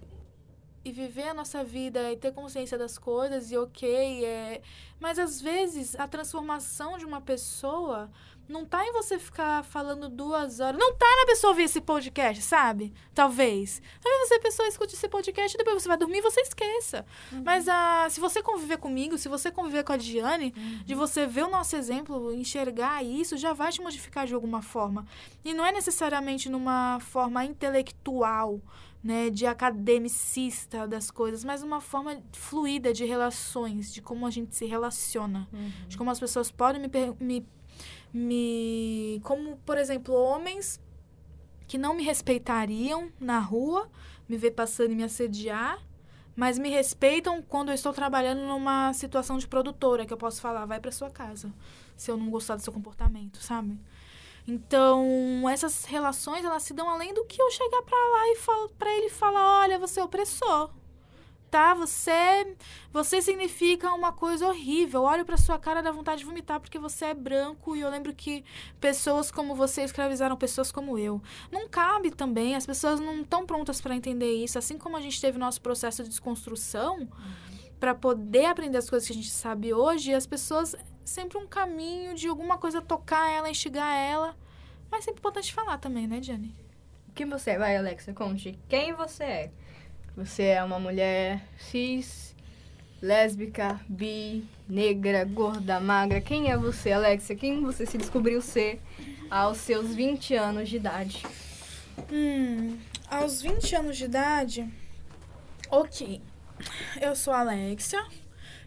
e viver a nossa vida e ter consciência das coisas e ok, é... mas às vezes a transformação de uma pessoa não tá em você ficar falando duas horas. Não tá na pessoa ouvir esse podcast, sabe? Talvez. Talvez você, pessoa, escute esse podcast e depois você vai dormir e você esqueça. Uhum. Mas ah, se você conviver comigo, se você conviver com a Diane, uhum. de você ver o nosso exemplo, enxergar isso, já vai te modificar de alguma forma. E não é necessariamente numa forma intelectual né, de academicista das coisas, mas uma forma fluida de relações, de como a gente se relaciona, uhum. de como as pessoas podem me, me, me. Como, por exemplo, homens que não me respeitariam na rua, me ver passando e me assediar, mas me respeitam quando eu estou trabalhando numa situação de produtora, que eu posso falar, vai para sua casa, se eu não gostar do seu comportamento, sabe? Então, essas relações, elas se dão além do que eu chegar para lá e para ele falar, olha, você é opressor. Tá? Você você significa uma coisa horrível. Eu olho para sua cara da vontade de vomitar porque você é branco e eu lembro que pessoas como você escravizaram pessoas como eu. Não cabe também, as pessoas não estão prontas para entender isso, assim como a gente teve nosso processo de desconstrução. Para poder aprender as coisas que a gente sabe hoje, as pessoas sempre um caminho de alguma coisa tocar ela, instigar ela. Mas é sempre importante falar também, né, Jenny? Quem você é? Vai, Alexa, conte. Quem você é? Você é uma mulher cis, lésbica, bi, negra, gorda, magra. Quem é você, Alexa? Quem você se descobriu ser aos seus 20 anos de idade? Hum, aos 20 anos de idade, ok. Eu sou a Alexia.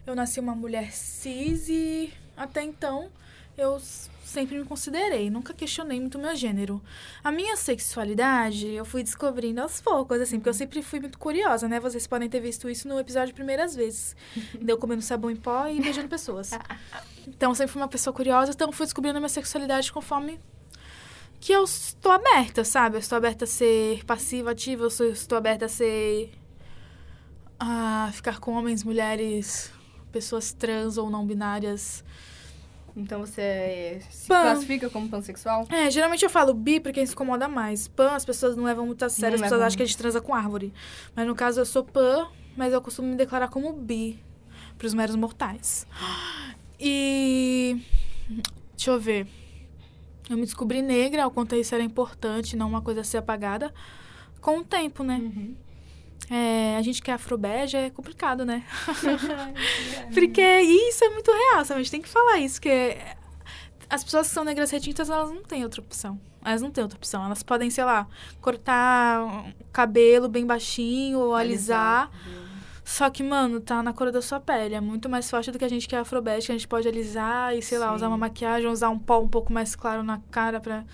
Eu nasci uma mulher cis e até então eu sempre me considerei, nunca questionei muito meu gênero. A minha sexualidade eu fui descobrindo aos poucos, assim, porque eu sempre fui muito curiosa, né? Vocês podem ter visto isso no episódio Primeiras Vezes. Deu comendo sabão em pó e beijando pessoas. Então, eu sempre fui uma pessoa curiosa, então fui descobrindo a minha sexualidade conforme que eu estou aberta, sabe? Eu estou aberta a ser passiva, ativa, eu estou aberta a ser a ficar com homens, mulheres, pessoas trans ou não binárias. Então você se pan. classifica como pansexual? É, geralmente eu falo bi porque se incomoda mais. Pan as pessoas não levam muito a sério, as pessoas acham que a gente transa com árvore. Mas no caso eu sou pan, mas eu costumo me declarar como bi pros meros mortais. E. Deixa eu ver. Eu me descobri negra, o quanto isso era importante, não uma coisa a ser apagada, com o tempo, né? Uhum. É, a gente que é afrobege é complicado, né? Porque isso é muito real, sabe? A gente tem que falar isso, que as pessoas que são negras retintas, elas não têm outra opção. Elas não têm outra opção. Elas podem, sei lá, cortar o cabelo bem baixinho ou alisar. alisar. Só que, mano, tá na cor da sua pele. É muito mais forte do que a gente que é que a gente pode alisar e, sei Sim. lá, usar uma maquiagem, usar um pó um pouco mais claro na cara pra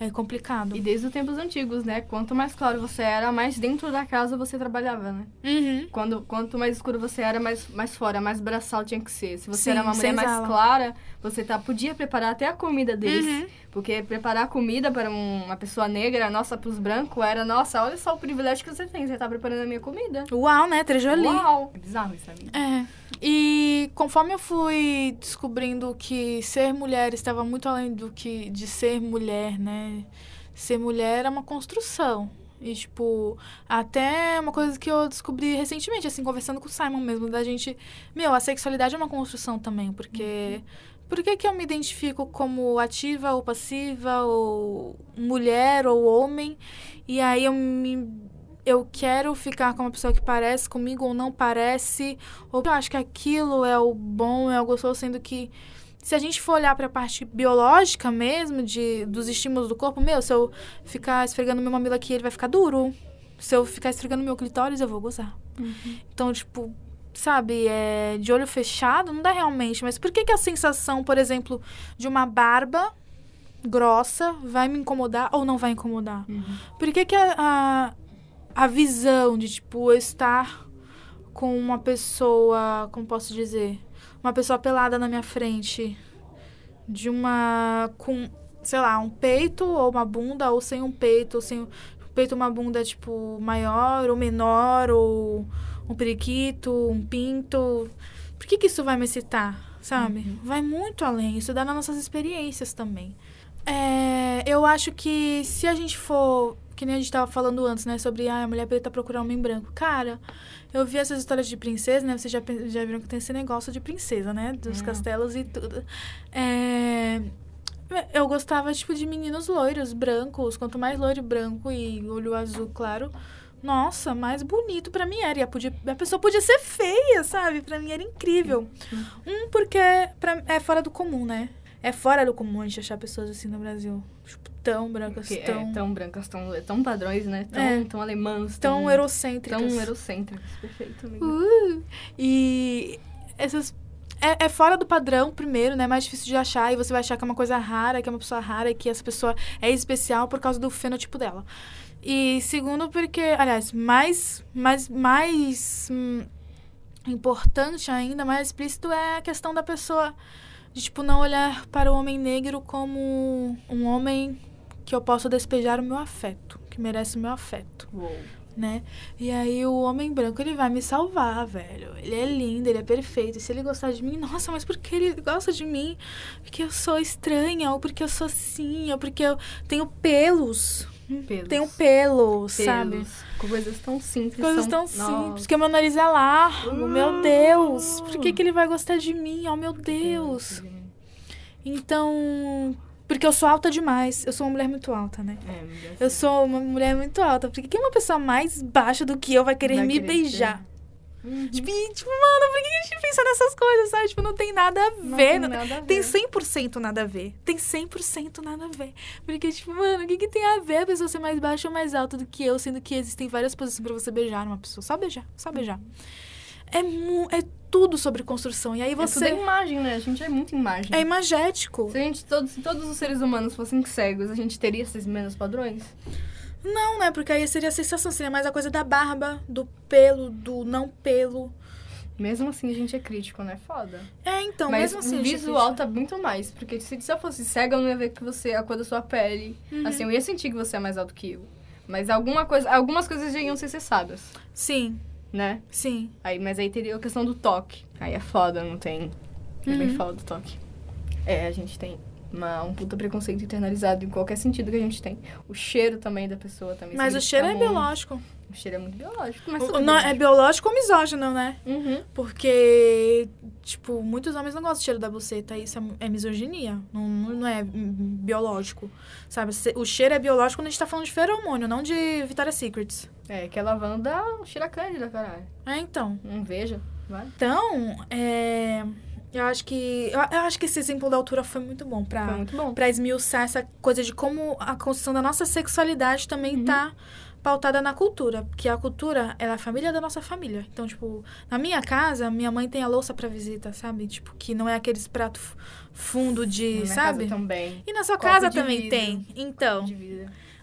é complicado. E desde os tempos antigos, né? Quanto mais claro você era, mais dentro da casa você trabalhava, né? Uhum. Quando, quanto mais escuro você era, mais, mais fora, mais braçal tinha que ser. Se você Sim, era uma mulher mais clara, você tá, podia preparar até a comida deles. Uhum. Porque preparar comida para uma pessoa negra, nossa, pros brancos, era, nossa, olha só o privilégio que você tem. Você tá preparando a minha comida. Uau, né? Trejoli. Uau! É bizarro isso, amiga. É. E conforme eu fui descobrindo que ser mulher estava muito além do que de ser mulher, né? Ser mulher é uma construção. E, tipo, até uma coisa que eu descobri recentemente, assim, conversando com o Simon mesmo, da gente. Meu, a sexualidade é uma construção também, porque. Uhum. Por que, que eu me identifico como ativa ou passiva, ou mulher ou homem? E aí eu me eu quero ficar com uma pessoa que parece comigo ou não parece, ou eu acho que aquilo é o bom, é o gostoso, sendo que se a gente for olhar pra parte biológica mesmo, de, dos estímulos do corpo, meu, se eu ficar esfregando meu mamilo aqui, ele vai ficar duro. Se eu ficar esfregando meu clitóris, eu vou gozar. Então, tipo, sabe, é, de olho fechado, não dá realmente. Mas por que, que a sensação, por exemplo, de uma barba grossa vai me incomodar ou não vai incomodar? Por que, que a, a, a visão de, tipo, eu estar com uma pessoa, como posso dizer? Uma pessoa pelada na minha frente, de uma. com, sei lá, um peito ou uma bunda, ou sem um peito, ou sem um peito, uma bunda, tipo, maior ou menor, ou um periquito, um pinto. Por que, que isso vai me excitar, sabe? Vai muito além. Isso dá nas nossas experiências também. É, eu acho que se a gente for. Que nem a gente tava falando antes, né? Sobre ah, a mulher preta procurar um homem branco. Cara, eu vi essas histórias de princesa, né? Vocês já, já viram que tem esse negócio de princesa, né? Dos Hum. castelos e tudo. É, eu gostava, tipo, de meninos loiros, brancos. Quanto mais loiro branco e olho azul claro, nossa, mais bonito pra mim era. E a, podia- a pessoa podia ser feia, sabe? Pra mim era incrível. Um, porque pra- é fora do comum, né? É fora do comum a gente achar pessoas assim no Brasil. Tipo, tão brancas, Porque tão, é tão brancas, tão, tão padrões, né? Tão, É. tão alemãs. tão tão eurocêntricas. Tão eurocêntricas. Perfeito, amiga. Uh, e essas. É, é fora do padrão, primeiro, né? É mais difícil de achar. E você vai achar que é uma coisa rara, que é uma pessoa rara e que essa pessoa é especial por causa do fenotipo dela. E segundo, porque, aliás, mais, mais, mais hum, importante ainda, mais explícito é a questão da pessoa de, tipo, não olhar para o homem negro como um homem que eu posso despejar o meu afeto, que merece o meu afeto Uou. né? E aí o homem branco, ele vai me salvar, velho. Ele é lindo, ele é perfeito. E se ele gostar de mim, nossa, mas por que ele gosta de mim? Porque eu sou estranha, ou porque eu sou assim, ou porque eu tenho pelos. Pelos. Tenho pelos, sabe? Pelos. Coisas tão simples. Coisas são- tão Nossa. simples. Que o meu nariz é largo, meu Deus. Por que, que ele vai gostar de mim? Oh, meu Deus. Então. Porque eu sou alta demais. Eu sou uma mulher muito alta, né? É. Eu sou uma mulher muito alta. Por que que uma pessoa mais baixa do que eu vai querer Vai me querer beijar? Uhum. Tipo, e, tipo, mano, por que a gente pensa nessas coisas, sabe? Tipo, não tem nada a Não ver. tem não- nada a Tem ver. 100% nada a ver. Tem 100% nada a ver. Porque, tipo, mano, o que, que tem a ver a pessoa ser mais baixa ou mais alta do que eu, sendo que existem várias posições pra você beijar uma pessoa? Só beijar, só beijar. É, mu é tudo sobre construção. E aí É tudo você. imagem, né? A gente é muito imagem. É imagético. Se, a gente, todos, todos os seres humanos fossem cegos, a gente teria esses mesmos padrões? Não, né? Porque aí seria a sensação, seria mais a coisa da barba, do pelo, do não pelo. Mesmo assim, a gente é crítico, né? Foda. É, então, Mas mesmo assim. o visual tá muito mais. Porque se, eu fosse cega, eu não ia ver que você, a cor da sua pele. Uhum. Assim, eu ia sentir que você é mais alto que eu. Mas alguma coisa, algumas coisas já iam ser cessadas, Sim, né? sim. Aí, mas aí teria a questão do toque. Aí é foda, não tem. É bem Uhum. foda o toque. É, a gente tem uma, um puta preconceito internalizado em qualquer sentido que a gente tem. O cheiro também da pessoa também. Mas o cheiro é muito. biológico. O cheiro é muito biológico, mas O- não, é biológico. biológico ou misógino, né? Uhum. Porque, tipo, muitos homens não gostam do cheiro da buceta. Isso é, é misoginia. Não, não é biológico. Sabe? O cheiro é biológico quando a gente tá falando de feromônio, não de Victoria's Secrets. É, que a lavanda cheira cândida, caralho. É, então. Não veja, vai. Então, é... Eu acho que... Eu, eu acho que esse exemplo da altura foi muito bom bom. pra esmiuçar essa coisa de como a construção da nossa sexualidade também tá pautada na cultura. Porque a cultura é a família da nossa família. Então, tipo, na minha casa, minha mãe tem a louça pra visita, sabe? Tipo, que não é aqueles prato f- fundo Na de, minha sabe? também. E na sua Copo casa também vidro. tem. Então.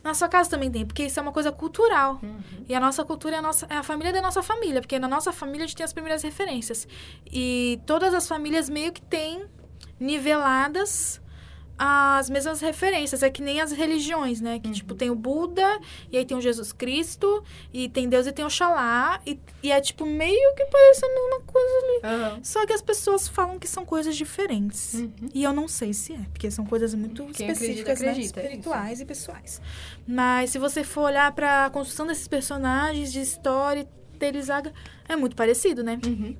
Na sua casa também tem, porque isso é uma coisa cultural. Uhum. E a nossa cultura é a, nossa, é a família da nossa família, porque na nossa família a gente tem as primeiras referências. E todas as famílias meio que têm niveladas as mesmas referências. É que nem as religiões, né? Que, tipo, tem o Buda, e aí tem o Jesus Cristo, e tem Deus e tem Oxalá, e, e é, tipo, meio que parece a mesma coisa ali. Aham. Só que as pessoas falam que são coisas diferentes. Uhum. E eu não sei se é, porque são coisas muito Quem específicas, acredita, né? acredita, espirituais e pessoais. Mas se você for olhar pra construção desses personagens, de história, é muito parecido, né? Uhum.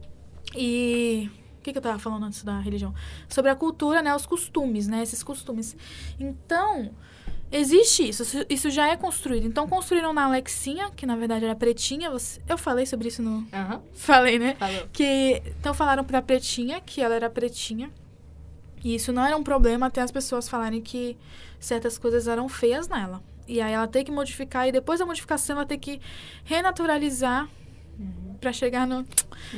E que, que eu tava falando antes da religião? Sobre a cultura, né? Os costumes, né? Esses costumes. Então, existe isso. isso- já é construído. Então, construíram na Alexinha, que na verdade era pretinha. você- Eu falei sobre isso no. Aham. Falei, né? Falou. Que então falaram pra Pretinha que ela era pretinha. E isso não era um problema até as pessoas falarem que certas coisas eram feias nela. E aí ela tem que modificar, e depois da modificação ela tem que renaturalizar Uhum. Pra chegar no, na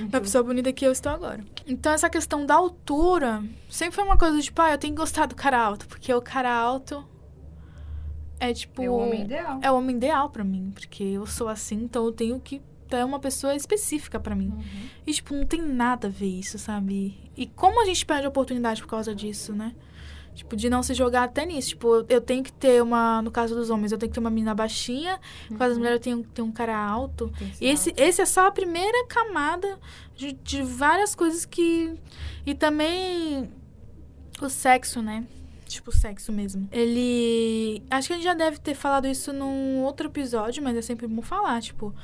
Uhum. pessoa bonita que eu estou agora. Então essa questão da altura sempre foi uma coisa tipo, ah, eu tenho que gostar do cara alto, porque o cara alto é tipo. É o homem ideal. é o homem ideal pra mim, porque eu sou assim, então eu tenho que ter uma pessoa específica pra mim. Uhum. E, tipo, não tem nada a ver isso, sabe? E como a gente perde oportunidade por causa disso, né? Tipo, de não se jogar até nisso. Tipo, eu tenho que ter uma. No caso dos homens, eu tenho que ter uma menina baixinha. No caso das mulheres, eu tenho que ter um cara alto. E esse, esse é só a primeira camada de, de várias coisas que. E também o sexo, né? Tipo, o sexo mesmo. Ele. Acho que a gente já deve ter falado isso num outro episódio, mas é sempre bom falar. Tipo,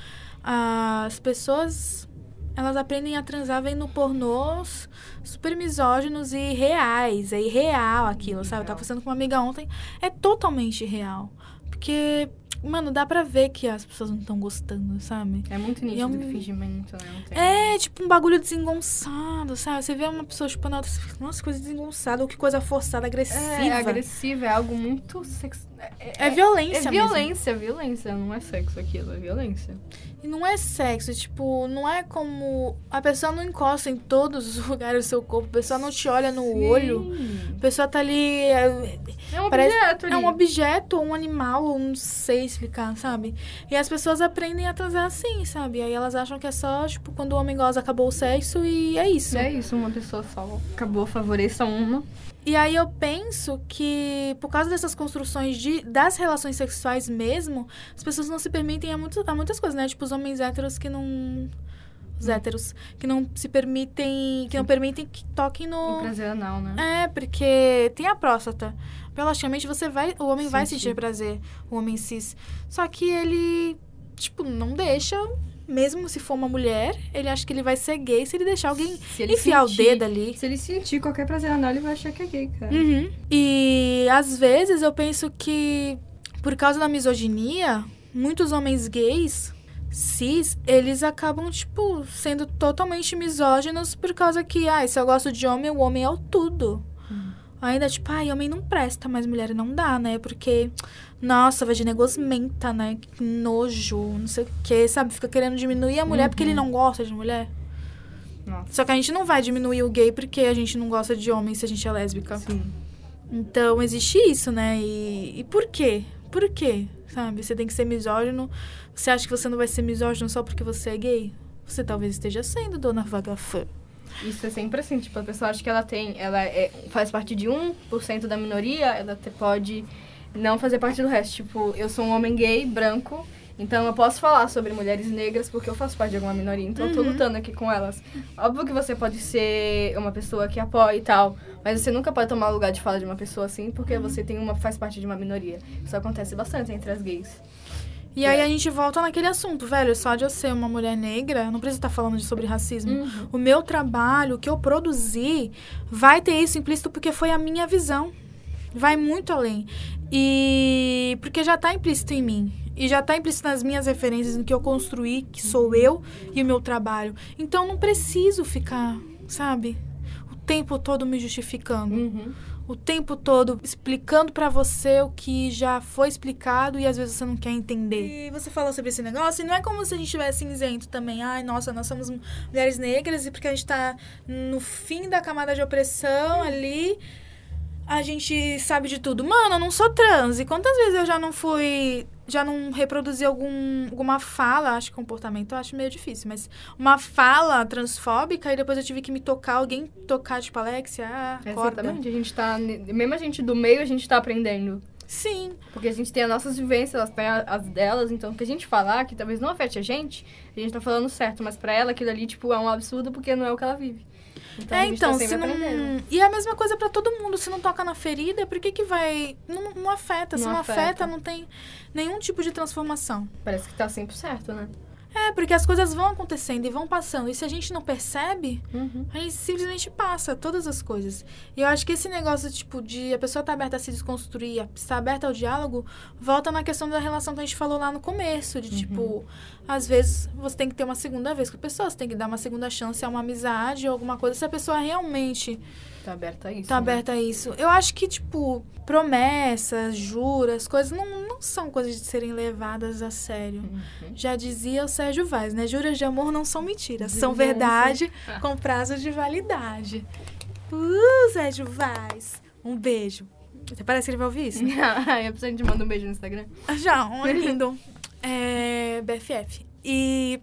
as pessoas. Elas aprendem a transar vendo pornôs super misóginos e reais. É irreal aquilo, sabe? Eu tava conversando com uma amiga ontem. É totalmente irreal. Porque, mano, dá pra ver que as pessoas não estão gostando, sabe? É muito E é nítido um- fingimento, né? Tem... É, tipo, um bagulho desengonçado, sabe? Você vê uma pessoa chupando a outra, você fica, nossa, coisa desengonçada, ou que coisa forçada, agressiva. É, agressivo, é algo muito sex... É violência É mesmo. violência, violência. Não é sexo aquilo, é violência. E não é sexo, tipo, não é como. A pessoa não encosta em todos os lugares do seu corpo, a pessoa não te olha no Sim. olho. A pessoa tá ali. É, É um Parece- objeto ali. é um objeto, ou um animal, ou não sei explicar, sabe? E as pessoas aprendem a transar assim, sabe? Aí elas acham que é só, tipo, quando o homem goza, acabou o sexo e é isso. É isso, uma pessoa só acabou, favoreça uma. E aí eu penso que, por causa dessas construções de, das relações sexuais mesmo, as pessoas não se permitem a, muito, a muitas coisas, né? Tipo, os homens héteros que não. Os héteros que não se permitem. Que não permitem que toquem O no. prazer anal, né? É, porque tem a próstata. Biologicamente, você vai. O homem vai Sentir. sentir prazer, o homem cis. Só que ele, tipo, não deixa. Mesmo se for uma mulher, ele acha que ele vai ser gay se ele deixar alguém ele enfiar sentir- o dedo ali. Se ele sentir qualquer prazer anal, ele vai achar que é gay, cara. Uhum. E às vezes eu penso que, por causa da misoginia, muitos homens gays, cis, eles acabam, tipo, sendo totalmente misóginos por causa que, ai, se eu gosto de homem, o homem é o tudo. Ainda, tipo, ai, homem não presta, mas mulher não dá, né? Porque, nossa, vagina gosmenta, né? Que nojo, não sei o quê, sabe? Fica querendo diminuir a mulher porque ele não gosta de mulher. Nossa. Só que a gente não vai diminuir o gay porque a gente não gosta de homem se a gente é lésbica. Sim. Então, existe isso, né? E, e por quê? Por quê? Sabe? Você tem que ser misógino. Você acha que você não vai ser misógino só porque você é gay? Você talvez esteja sendo, dona Vagafã. Isso é sempre assim, tipo, a pessoa acha que ela tem, ela é, faz parte de 1% da minoria, ela te- pode não fazer parte do resto. Tipo, eu sou um homem gay, branco, então eu posso falar sobre mulheres negras porque eu faço parte de alguma minoria, então eu tô Uhum. lutando aqui com elas. Óbvio que você pode ser uma pessoa que apoia e tal, mas você nunca pode tomar o lugar de fala de uma pessoa assim porque você tem uma, faz parte de uma minoria. Isso acontece bastante entre as gays. E aí a gente volta naquele assunto, velho. Só de eu ser uma mulher negra, não preciso estar falando de sobre racismo. Uhum. O meu trabalho, o que eu produzi, vai ter isso implícito porque foi a minha visão. Vai muito além. E porque já tá implícito em mim. E já tá implícito nas minhas referências, no que eu construí, que sou eu e o meu trabalho. Então não preciso ficar, sabe? O tempo todo me justificando. Uhum. O tempo todo explicando pra você o que já foi explicado e às vezes você não quer entender. E você falou sobre esse negócio e não é como se a gente tivesse cinzento também. Ai, nossa, nós somos mulheres negras e porque a gente tá no fim da camada de opressão ali, a gente sabe de tudo. Mano, eu não sou trans. E quantas vezes eu já não fui. Já não reproduzi algum, alguma fala, acho que comportamento, eu acho meio difícil, mas uma fala transfóbica e depois eu tive que me tocar, alguém tocar, tipo, Alexia, ah, acorda. Exatamente, a gente tá, mesmo a gente do meio, a gente tá aprendendo. Sim, Porque a gente tem as nossas vivências, elas têm as delas, então o que a gente falar, que talvez não afete a gente, a gente tá falando certo, mas pra ela aquilo ali, tipo, é um absurdo porque não é o que ela vive. Então é, gente então, tá se não. aprendendo. E é a mesma coisa pra todo mundo. Se não toca na ferida, por que que vai. Não, não afeta. Se Não não afeta. afeta. não tem nenhum tipo de transformação. Parece que tá sempre certo, né? É, porque as coisas vão acontecendo e vão passando. E se a gente não percebe, Uhum. a gente simplesmente passa todas as coisas. E eu acho que esse negócio, tipo, de a pessoa estar aberta a se desconstruir, estar aberta ao diálogo, volta na questão da relação que a gente falou lá no começo. De, tipo, às vezes você tem que ter uma segunda vez com a pessoa, você tem que dar uma segunda chance a uma amizade ou alguma coisa, se a pessoa realmente Tá aberta a isso. tá né? aberta a isso. Eu acho que, tipo, promessas, juras, coisas não são coisas de serem levadas a sério. Uhum. Já dizia o Sérgio Vaz, né? Juras de amor não são mentiras, são verdade são. com prazo de validade. Uh, Sérgio Vaz. Um beijo. Até parece que ele vai ouvir isso. Aí a pessoa te manda um beijo no Instagram. Já, um lindo. É, BFF. E.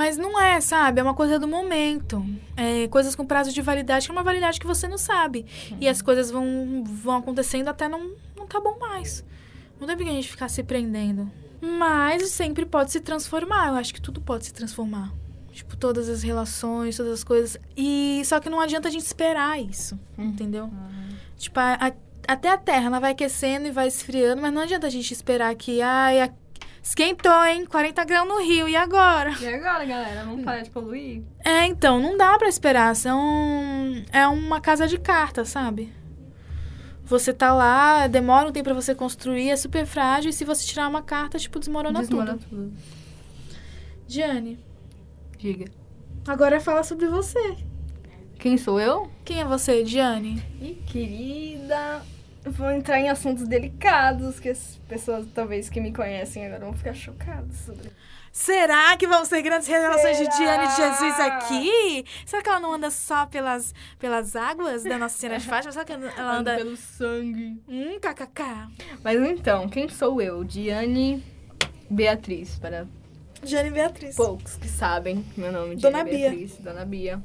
Mas não é, sabe? É uma coisa do momento. É, coisas com prazo de validade, que é uma validade que você não sabe. E as coisas vão, vão acontecendo até não, não tá bom mais. Não porque a gente ficar se prendendo. Mas sempre pode se transformar. Eu acho que tudo pode se transformar. Tipo, todas as relações, todas as coisas. E só que não adianta a gente esperar isso. Entendeu? Tipo, a- a- até a Terra, ela vai aquecendo e vai esfriando, mas não adianta a gente esperar que, ai, esquentou, hein? 40 graus no Rio, e agora? E agora, galera? Vamos parar de poluir? É, então, não dá pra esperar. São... É uma casa de cartas, sabe? Você tá lá, demora um tempo pra você construir, é super frágil, e se você tirar uma carta, tipo, desmorona, Desmora tudo. tudo. Diane, Diga. agora fala sobre você. Quem sou eu? Quem é você, Diane? Ih, querida, vou entrar em assuntos delicados que as pessoas, talvez, que me conhecem agora vão ficar chocadas sobre. Será que vão ser grandes revelações de? Diane de Jesus aqui? Será que ela não anda só pelas, pelas águas da Nossa Senhora de Fátima? Será que ela anda... pelo sangue. Hum, kkk. Mas então, quem sou eu? Diane Beatriz, para Diane Beatriz. poucos que sabem meu nome. Dona Diane Bia. Beatriz, Dona Bia.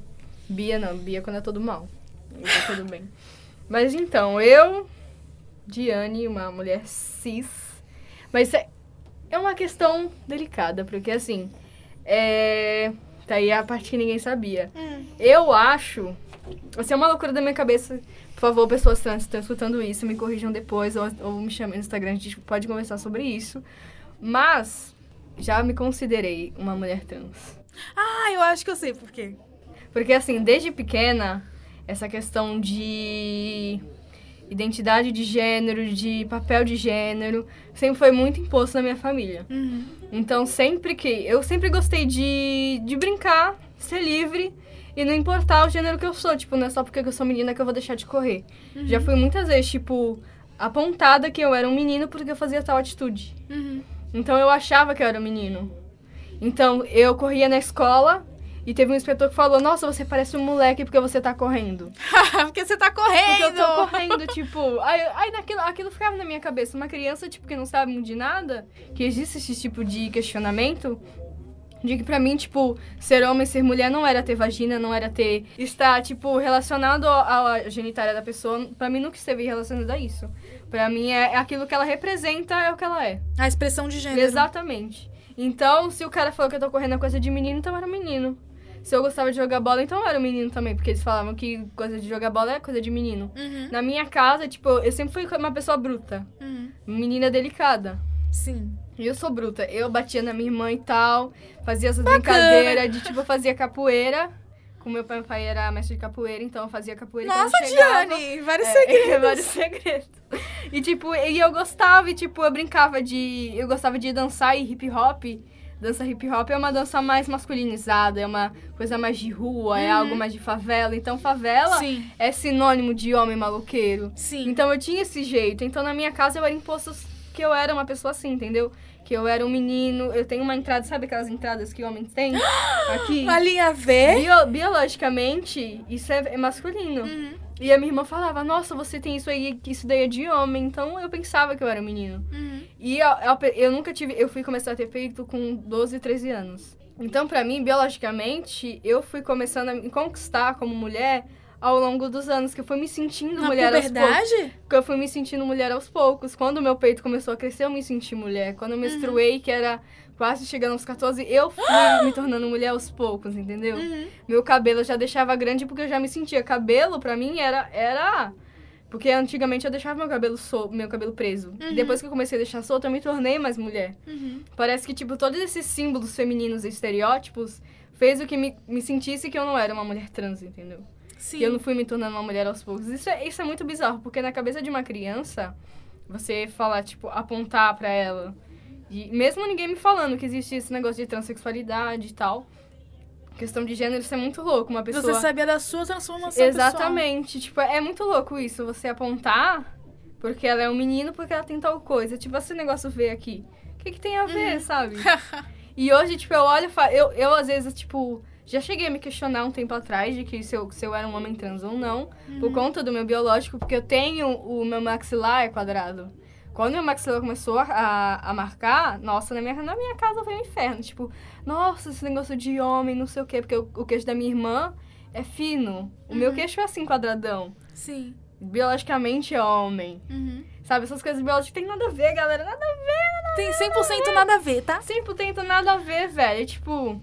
Bia não, Bia quando é todo mal. Tá tudo bem. Mas então, eu, Diane, uma mulher cis. Mas é, é uma questão delicada, porque assim, é. Tá aí a parte que ninguém sabia. Hum. Eu acho. Assim, é uma loucura da minha cabeça. Por favor, pessoas trans que estão escutando isso, me corrijam depois ou, ou me chamem no Instagram, a gente pode conversar sobre isso. Mas já me considerei uma mulher trans. Ah, eu acho que eu sei por quê. Porque, assim, desde pequena, essa questão de identidade de gênero, de papel de gênero, sempre foi muito imposto na minha família. Uhum. Então, sempre que. Eu sempre gostei de, de brincar, ser livre e não importar o gênero que eu sou. Tipo, não é só porque eu sou menina que eu vou deixar de correr. Já fui muitas vezes, tipo, apontada que eu era um menino porque eu fazia tal atitude. Uhum. Então eu achava que eu era um menino. Então eu corria na escola e teve um inspetor que falou: Nossa, você parece um moleque porque você tá correndo. porque você tá Porque correndo. eu tô correndo, tipo. Aí, aí naquilo, aquilo ficava na minha cabeça. Uma criança, tipo, que não sabe de nada, que existe esse tipo de questionamento. De que pra mim, tipo, ser homem, ser mulher não era ter vagina, não era ter. estar, tipo, relacionado à genitália da pessoa. Pra mim nunca esteve relacionado a isso. Pra mim é é aquilo que ela representa, é o que ela é. A expressão de gênero. Exatamente. Então, se o cara falou que eu tô correndo é coisa de menino, então era um menino. Se eu gostava de jogar bola, então eu era um menino também, porque eles falavam que coisa de jogar bola é coisa de menino. Uhum. Na minha casa, tipo, eu sempre fui uma pessoa bruta, Uhum. menina delicada. Sim. E eu sou bruta. Eu batia na minha irmã e tal, fazia essas brincadeiras de tipo, eu fazia capoeira. Com meu pai, meu pai era mestre de capoeira, então eu fazia capoeira. Nossa, Diane, vários é, segredos. vários segredos. E tipo, e eu gostava, e tipo, eu brincava de. Eu gostava de dançar e hip hop. Dança hip hop é uma dança mais masculinizada, é uma coisa mais de rua, é Uhum. algo mais de favela. Então, favela Sim, é sinônimo de homem maloqueiro. sim. Então eu tinha esse jeito. Então na minha casa eu era imposto que eu era uma pessoa assim, entendeu? Que eu era um menino. Eu tenho uma entrada, sabe aquelas entradas que homens têm? Aqui. Uma linha V. Bio- biologicamente, isso é, é masculino. Uhum. E a minha irmã falava, nossa, você tem isso aí, que isso daí é de homem. Então eu pensava que eu era um menino. Uhum. E eu, eu- eu nunca tive. Eu fui começar a ter peito com 12, 13 anos. Então, pra mim, biologicamente, eu fui começando a me conquistar como mulher ao longo dos anos, que eu fui me sentindo Na mulher aos poucos. puberdade? Porque eu fui me sentindo mulher aos poucos. Quando o meu peito começou a crescer, eu me senti mulher. Quando eu menstruei, que era quase chegando aos 14, eu fui me tornando mulher aos poucos, entendeu? Uhum. Meu cabelo eu já deixava grande porque eu já me sentia. Cabelo, pra mim, era. era Porque antigamente eu deixava meu cabelo sol, meu cabelo preso. Uhum. E depois que eu comecei a deixar solto, eu me tornei mais mulher. Uhum. Parece que, tipo, todos esses símbolos femininos e estereótipos fez o que me, me sentisse que eu não era uma mulher trans, entendeu? Sim. Que eu não fui me tornando uma mulher aos poucos. Isso é, isso é muito bizarro, porque na cabeça de uma criança, você falar, tipo, apontar pra ela. E mesmo ninguém me falando que existe esse negócio de transexualidade e tal. Questão de gênero, isso é muito louco. Uma pessoa. Você sabia da sua transformação Exatamente. Tipo, é muito louco isso, você apontar porque ela é um menino, porque ela tem tal coisa. Tipo, esse negócio ver aqui. O que, que tem a Uhum. ver, sabe? E hoje, tipo, eu olho e falo. Eu, eu, às vezes, tipo, já cheguei a me questionar um tempo atrás de que se eu, se eu era um homem trans ou não, Uhum. por conta do meu biológico, porque eu tenho o meu maxilar é quadrado. Quando meu maxilar começou a, a marcar, nossa, na minha, na minha casa foi um inferno. Tipo, nossa, esse negócio de homem, não sei o quê, porque o, o queixo da minha irmã é fino. O meu Uhum. queixo é assim, quadradão. Sim. Biologicamente é homem. Uhum. Sabe, essas coisas biológicas tem nada a ver, galera. Nada a ver, Tem 100% nada a ver, tá? 100% nada a ver, velho. Tipo.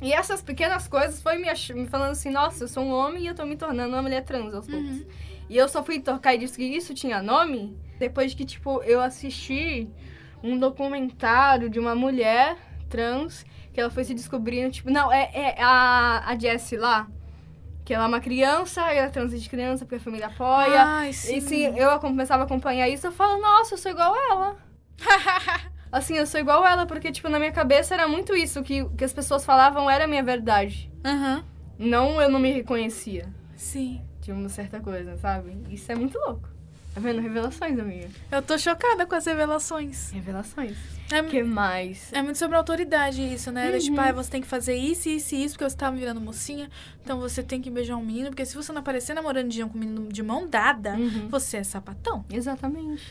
E essas pequenas coisas foi me, me falando assim, nossa, eu sou um homem e eu tô me tornando uma mulher trans aos poucos. Uhum. E eu só fui tocar e disse que isso tinha nome depois que, tipo, eu assisti um documentário de uma mulher trans que ela foi se descobrindo, tipo, não, é, é a, a Jessie lá, que ela é uma criança, ela é trans de criança porque a família apoia. Ai, sim. E se eu começava a acompanhar isso, eu falo, nossa, eu sou igual a ela. Assim, eu sou igual a ela, porque, tipo, na minha cabeça era muito isso, que o que as pessoas falavam era a minha verdade. Aham. Não, eu não me reconhecia Sim. de uma certa coisa, sabe? Isso é muito louco. Tá vendo? Revelações, amiga. Eu tô chocada com as revelações. Revelações. É, O que mais? é muito sobre autoridade isso, né? Uhum. Tipo, ah, você tem que fazer isso, isso e isso, porque você tá virando mocinha. Então você tem que beijar um menino, porque se você não aparecer namorandinho com um menino de mão dada, Uhum. você é sapatão. Exatamente.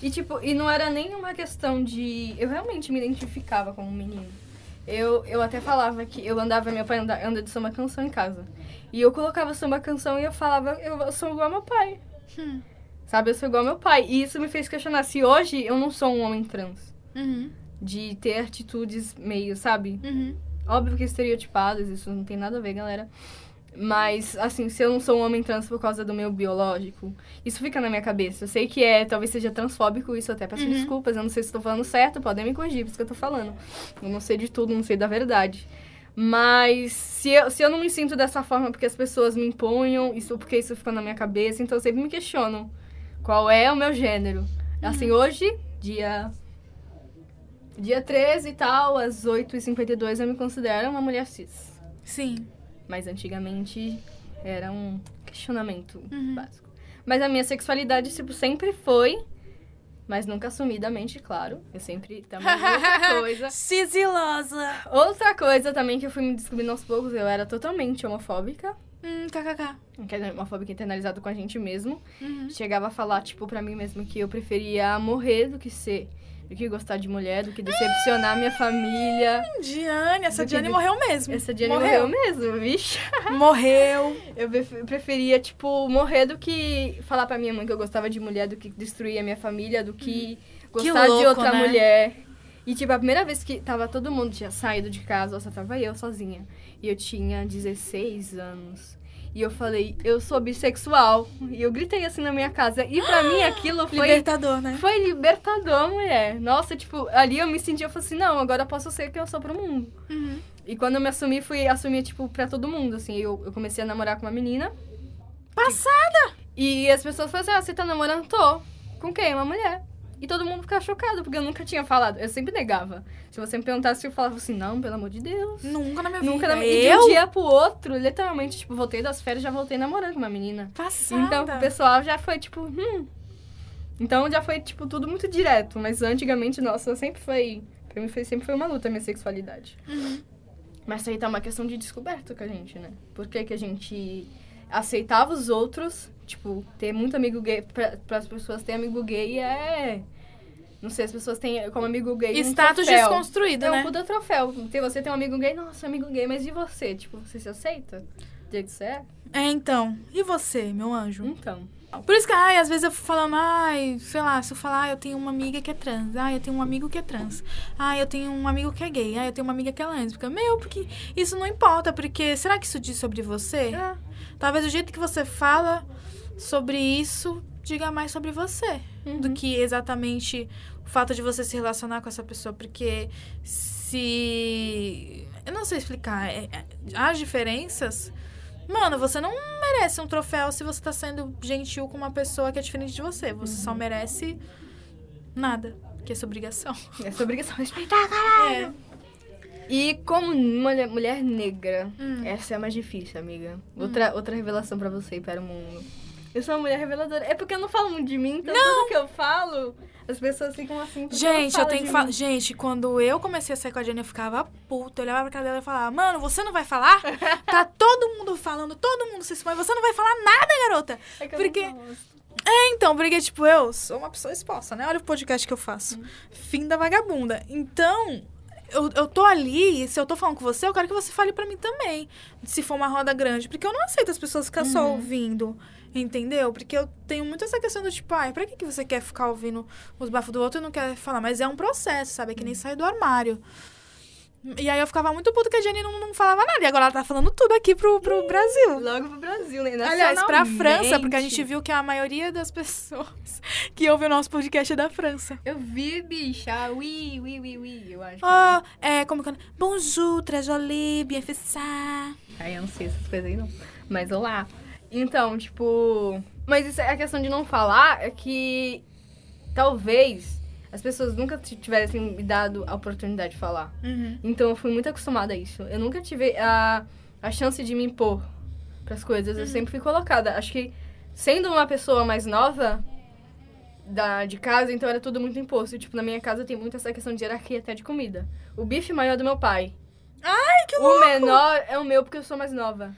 E, tipo, e não era nem uma questão de... Eu realmente me identificava como um menino. Eu, eu até falava que eu andava, meu pai anda, anda de samba canção em casa. E eu colocava samba canção e eu falava, eu, eu sou igual ao meu pai. Hum. Sabe, eu sou igual ao meu pai. E isso me fez questionar se hoje eu não sou um homem trans. Uhum. De ter atitudes meio, sabe? Uhum. Óbvio que estereotipadas, isso não tem nada a ver, galera. Mas, assim, se eu não sou um homem trans por causa do meu biológico, isso fica na minha cabeça. Eu sei que é, talvez seja transfóbico isso, até peço Uhum. desculpas, eu não sei se estou falando certo, podem me corrigir, por isso que eu tô falando. Eu não sei de tudo, não sei da verdade. Mas se eu, se eu não me sinto dessa forma porque as pessoas me impunham, isso porque isso ficou na minha cabeça, então eu sempre me questiono qual é o meu gênero. Assim, hoje, dia dia 13 e tal, às 8h52, eu me considero uma mulher cis. Sim. Mas antigamente era um questionamento Uhum. básico. Mas a minha sexualidade, tipo, sempre foi, mas nunca assumidamente, claro. Eu sempre também outra coisa. Sigilosa. Outra coisa também que eu fui me descobrindo aos poucos, eu era totalmente homofóbica. Hum, kkk. Que é homofóbica internalizada com a gente mesmo. Uhum. Chegava a falar, tipo, pra mim mesmo que eu preferia morrer do que ser, do que gostar de mulher, do que decepcionar minha família. Diane, essa que Diane de- morreu mesmo. Essa dia morreu mesmo, vixe. Morreu. Eu pref- preferia, tipo, morrer do que falar pra minha mãe que eu gostava de mulher, do que destruir a minha família, do que gostar de louco, outra né? mulher. E, tipo, a primeira vez que tava todo mundo tinha saído de casa, só tava eu sozinha. E eu tinha 16 anos. E eu falei, eu sou bissexual. E eu gritei assim na minha casa. E pra mim aquilo foi. Libertador, né? Foi libertador, mulher. Nossa, tipo, ali eu me senti, eu falei assim, não, agora eu posso ser quem eu sou pro mundo. Uhum. E quando eu me assumi, fui assumir, tipo, pra todo mundo, assim. Eu, eu comecei a namorar com uma menina. Passada! E as pessoas falaram assim, ah, você tá namorando? Tô. Com quem? Uma mulher. E todo mundo ficava chocado, porque eu nunca tinha falado. Eu sempre negava. Se você me perguntasse, eu falava assim, não, pelo amor de Deus. Nunca na minha Nunca vida. na... E de um dia pro outro, literalmente, tipo, voltei das férias já voltei namorando com uma menina. Passada. Então, o pessoal já foi, tipo, hum. Então, já foi, tipo, tudo muito direto. Mas antigamente, nossa, sempre foi... Pra mim, foi, sempre foi uma luta a minha sexualidade. Uhum. Mas aí tá uma questão de descoberta com a gente, né? Por que, que a gente aceitava os outros, tipo, ter muito amigo gay, pra, as pessoas terem amigo gay é. Não sei, as pessoas têm como amigo gay. um Status troféu. desconstruído, É um né? puta troféu. Ter você tem um amigo gay, nossa, amigo gay, mas e você? Tipo, você se aceita? Do jeito que você é? É, então. E você, meu anjo? Então. Por isso que, ai, às vezes eu fico falando, ai, sei lá, se eu falar, ai, eu tenho uma amiga que é trans, ai, eu tenho um amigo que é trans, ai, eu tenho um amigo que é gay, ai, eu tenho uma amiga que é lésbica. Meu, porque isso não importa, porque será que isso diz sobre você? Ah, Talvez o jeito que você fala sobre isso diga mais sobre você do Uhum. que exatamente o fato de você se relacionar com essa pessoa. Porque se. Eu não sei explicar. é- é- as diferenças. Mano, você não merece um troféu se você tá sendo gentil com uma pessoa que é diferente de você. Você só merece nada. Que é sua obrigação. É sua obrigação respeitar, cara. É. E como mulher, mulher negra, Hum. essa é a mais difícil, amiga. Outra, outra revelação pra você e para o mundo. Eu sou uma mulher reveladora. É porque eu não falo muito de mim, então tudo que eu falo, as pessoas ficam assim. "Por que ela Gente, eu fala tenho que falar. mim?" Gente, quando eu comecei a sair com a Jenny, eu ficava puta. Eu olhava pra cara dela e falava, mano, você não vai falar? Tá todo mundo falando, todo mundo se expõe. Você não vai falar nada, garota. É que eu Porque- não. É, então, porque, tipo, eu sou uma pessoa exposta, né? Olha o podcast que eu faço. Fim da vagabunda. Então, eu, eu tô ali, e se eu tô falando com você, eu quero que você fale pra mim também. Se for uma roda grande. Porque eu não aceito as pessoas ficar só ouvindo. Entendeu? Porque eu tenho muito essa questão do tipo, ai, pra que, que você quer ficar ouvindo os bafos do outro e não quer falar? Mas é um processo, sabe? É que nem sair do armário. E aí eu ficava muito puto que a Jenny não, não falava nada. E agora ela tá falando tudo aqui pro, pro Brasil. Logo pro Brasil, né? Aliás, pra França, porque a gente viu que a maioria das pessoas que ouvem o nosso podcast é da França. Eu vi, bicha. Oui, oui, oui, oui. Eu acho. Oh, é, como que é? Bonjour, très jolie, bien fait ça. Ai, eu não sei essas coisas aí, não. Mas olá. Então, tipo. Mas isso é a questão de não falar é que talvez as pessoas nunca tivessem me dado a oportunidade de falar. Uhum. Então eu fui muito acostumada a isso. Eu nunca tive a, a chance de me impor pras coisas. Eu sempre fui colocada. Acho que sendo uma pessoa mais nova da, de casa, então era tudo muito imposto. Tipo, na minha casa tem muito essa questão de hierarquia até de comida. O bife maior é do meu pai. Ai, que O louco! menor é o meu porque eu sou mais nova.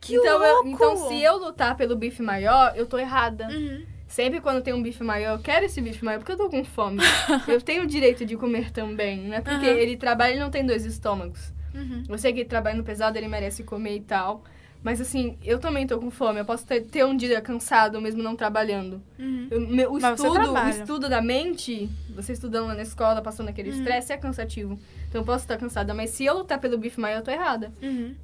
Que então, eu- louco! então, se eu lutar pelo bife maior, eu tô errada. Uhum. Sempre quando tem um bife maior, eu quero esse bife maior porque eu tô com fome. eu tenho o direito de comer também. Não é porque Aham. ele trabalha e não tem dois estômagos. Uhum. Eu sei que ele trabalha no pesado, ele merece comer e tal. Mas assim, eu também tô com fome. Eu posso ter, ter um dia cansado, mesmo não trabalhando. Uhum. Eu- meu- o, Mas estudo, o estudo da mente, você estudando lá na escola, passando aquele Uhum. estresse, é cansativo. Então eu posso estar cansada. Mas se eu lutar pelo bife maior, eu tô errada. Uhum.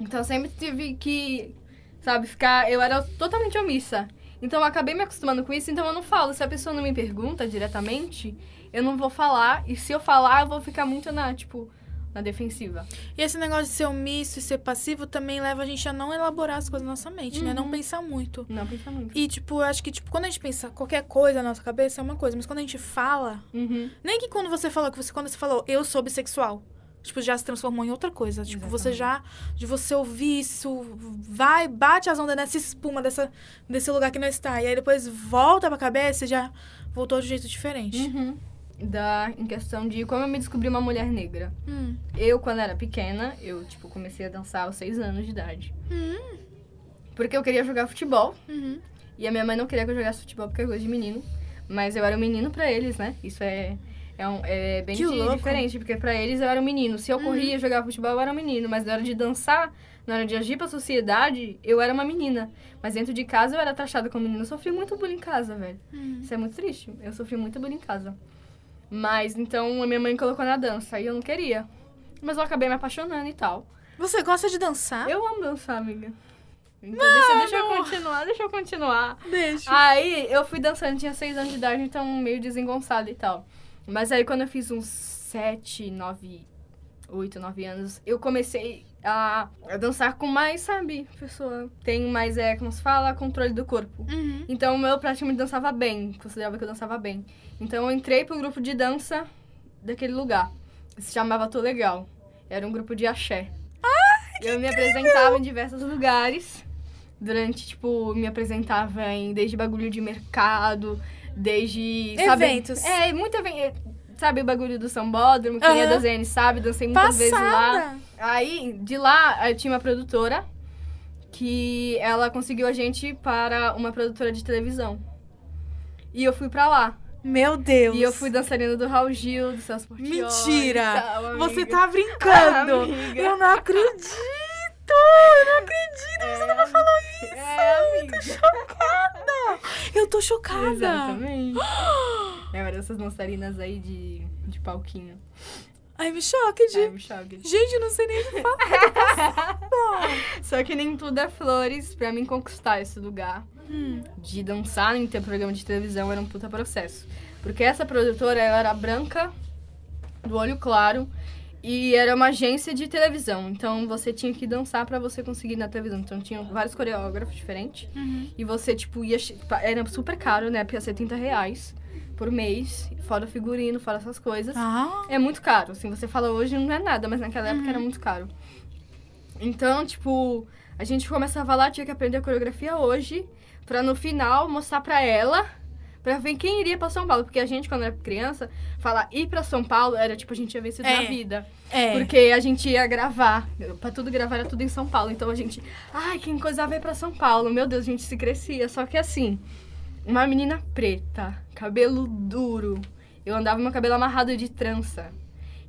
Então eu sempre tive que, sabe, ficar. Eu era totalmente omissa. Então eu acabei me acostumando com isso, então eu não falo. Se a pessoa não me pergunta diretamente, eu não vou falar. E se eu falar, eu vou ficar muito na, tipo, na defensiva. E esse negócio de ser omisso e ser passivo também leva a gente a não elaborar as coisas na nossa mente, né? Não Uhum. pensar muito. Não pensa muito. E, tipo, eu acho que, tipo, quando a gente pensa qualquer coisa na nossa cabeça é uma coisa, mas quando a gente fala, Uhum. Nem que quando você falou que você quando você falou eu sou bissexual, tipo já se transformou em outra coisa. Tipo você já de você ouvir isso vai bate as ondas nessa espuma dessa desse lugar que não está e aí depois volta pra cabeça e já voltou de um jeito diferente. Uhum. Da, em questão de como eu me descobri uma mulher negra. Hum. Eu, quando era pequena, eu, tipo, comecei a dançar aos seis anos de idade. Hum. Porque eu queria jogar futebol. Uhum. E a minha mãe não queria que eu jogasse futebol porque é coisa de menino. Mas eu era um menino pra eles, né? Isso é, é, um- é bem diferente, porque pra eles eu era um menino. Se eu corria e jogava futebol, eu era um menino. Mas na hora de dançar, na hora de agir pra sociedade, eu era uma menina. Mas dentro de casa eu era taxada como menina. Eu sofri muito bullying em casa, velho. Hum. Isso é muito triste. Eu sofri muito bullying em casa. Mas então a minha mãe colocou na dança e eu não queria. Mas eu acabei me apaixonando e tal. Você gosta de dançar? Eu amo dançar, amiga. Então deixa, deixa eu continuar, deixa eu continuar. Deixa. Aí eu fui dançando, tinha seis anos de idade, então meio desengonçada e tal. Mas aí quando eu fiz uns sete, nove, oito, nove anos, eu comecei a, dançar com mais, sabe, pessoa tem mais, é, como se fala, controle do corpo. Uhum. Então eu praticamente dançava bem, considerava que eu dançava bem. Então eu entrei pro grupo de dança daquele lugar. Se chamava Tô Legal. Era um grupo de axé. eu me apresentava em diversos lugares. Durante, tipo, me apresentava em desde bagulho de mercado, desde. sabe- Eventos. É, muito evento. Sabe o bagulho do sambódromo, quem é Aham. da ZN sabe, dancei muitas vezes lá. Passada. Aí, de lá, eu tinha uma produtora que ela conseguiu a gente para uma produtora de televisão. E eu fui pra lá. Meu Deus. E eu fui dançarina do Raul Gil, do Celso Mentira. tal, Você amiga. tá brincando. Amiga. eu não acredito. Eu não acredito. Você não me falou isso. É, amiga. chocada! Eu tô chocada! Exatamente. É uma dessas dançarinas aí de, de palquinho. Ai, me choque, de... Ai, me choca. Gente, eu não sei nem o que falar. Só que nem tudo é flores pra mim conquistar esse lugar. Hum. de dançar em ter programa de televisão era um puta processo. Porque essa produtora, ela era branca, do olho claro, e era uma agência de televisão. Então você tinha que dançar pra você conseguir ir na televisão. Então tinha vários coreógrafos diferentes. Uhum. E você, tipo, ia. Era super caro, né? Porque ia 70 reais por mês, fora figurino, fora essas coisas. Ah. É muito caro. Assim, você fala hoje não é nada, mas naquela época era muito caro. Então, tipo, a gente começava lá, tinha que aprender a coreografia hoje, pra no final mostrar pra ela, pra ver quem iria pra São Paulo. Porque a gente, quando era criança, falar ir pra São Paulo era tipo, a gente tinha vencido É. na vida. É. Porque a gente ia gravar. Pra tudo gravar era tudo em São Paulo. Então a gente, ai, quem coisava ir pra São Paulo. Meu Deus, a gente se crescia. Só que assim, uma menina preta, cabelo duro. Eu andava com meu cabelo amarrado de trança.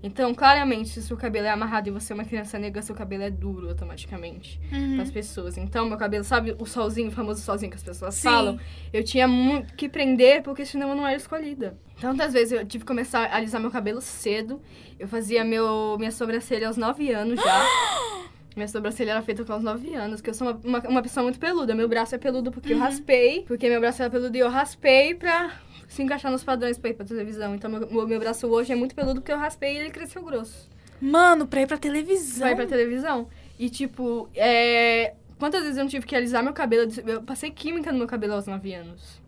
Então, claramente, se o seu cabelo é amarrado e você é uma criança negra, seu cabelo é duro automaticamente Uhum. para as pessoas. Então, meu cabelo, sabe o solzinho, o famoso solzinho que as pessoas Sim. falam? Eu tinha muito que prender porque senão eu não era escolhida. Tantas vezes eu tive que começar a alisar meu cabelo cedo. Eu fazia meu, minha sobrancelha aos 9 anos já. Minha sobrancelha era feita com os 9 anos, porque eu sou uma, uma, uma pessoa muito peluda. Meu braço é peludo porque eu raspei, porque meu braço era peludo e eu raspei pra se encaixar nos padrões pra ir pra televisão. Então, meu, meu- braço hoje é muito peludo porque eu raspei e ele cresceu grosso. Mano, pra ir pra televisão. Vai pra televisão. E, tipo, é... Quantas vezes eu não tive que alisar meu cabelo? Eu passei química no meu cabelo aos 9 anos.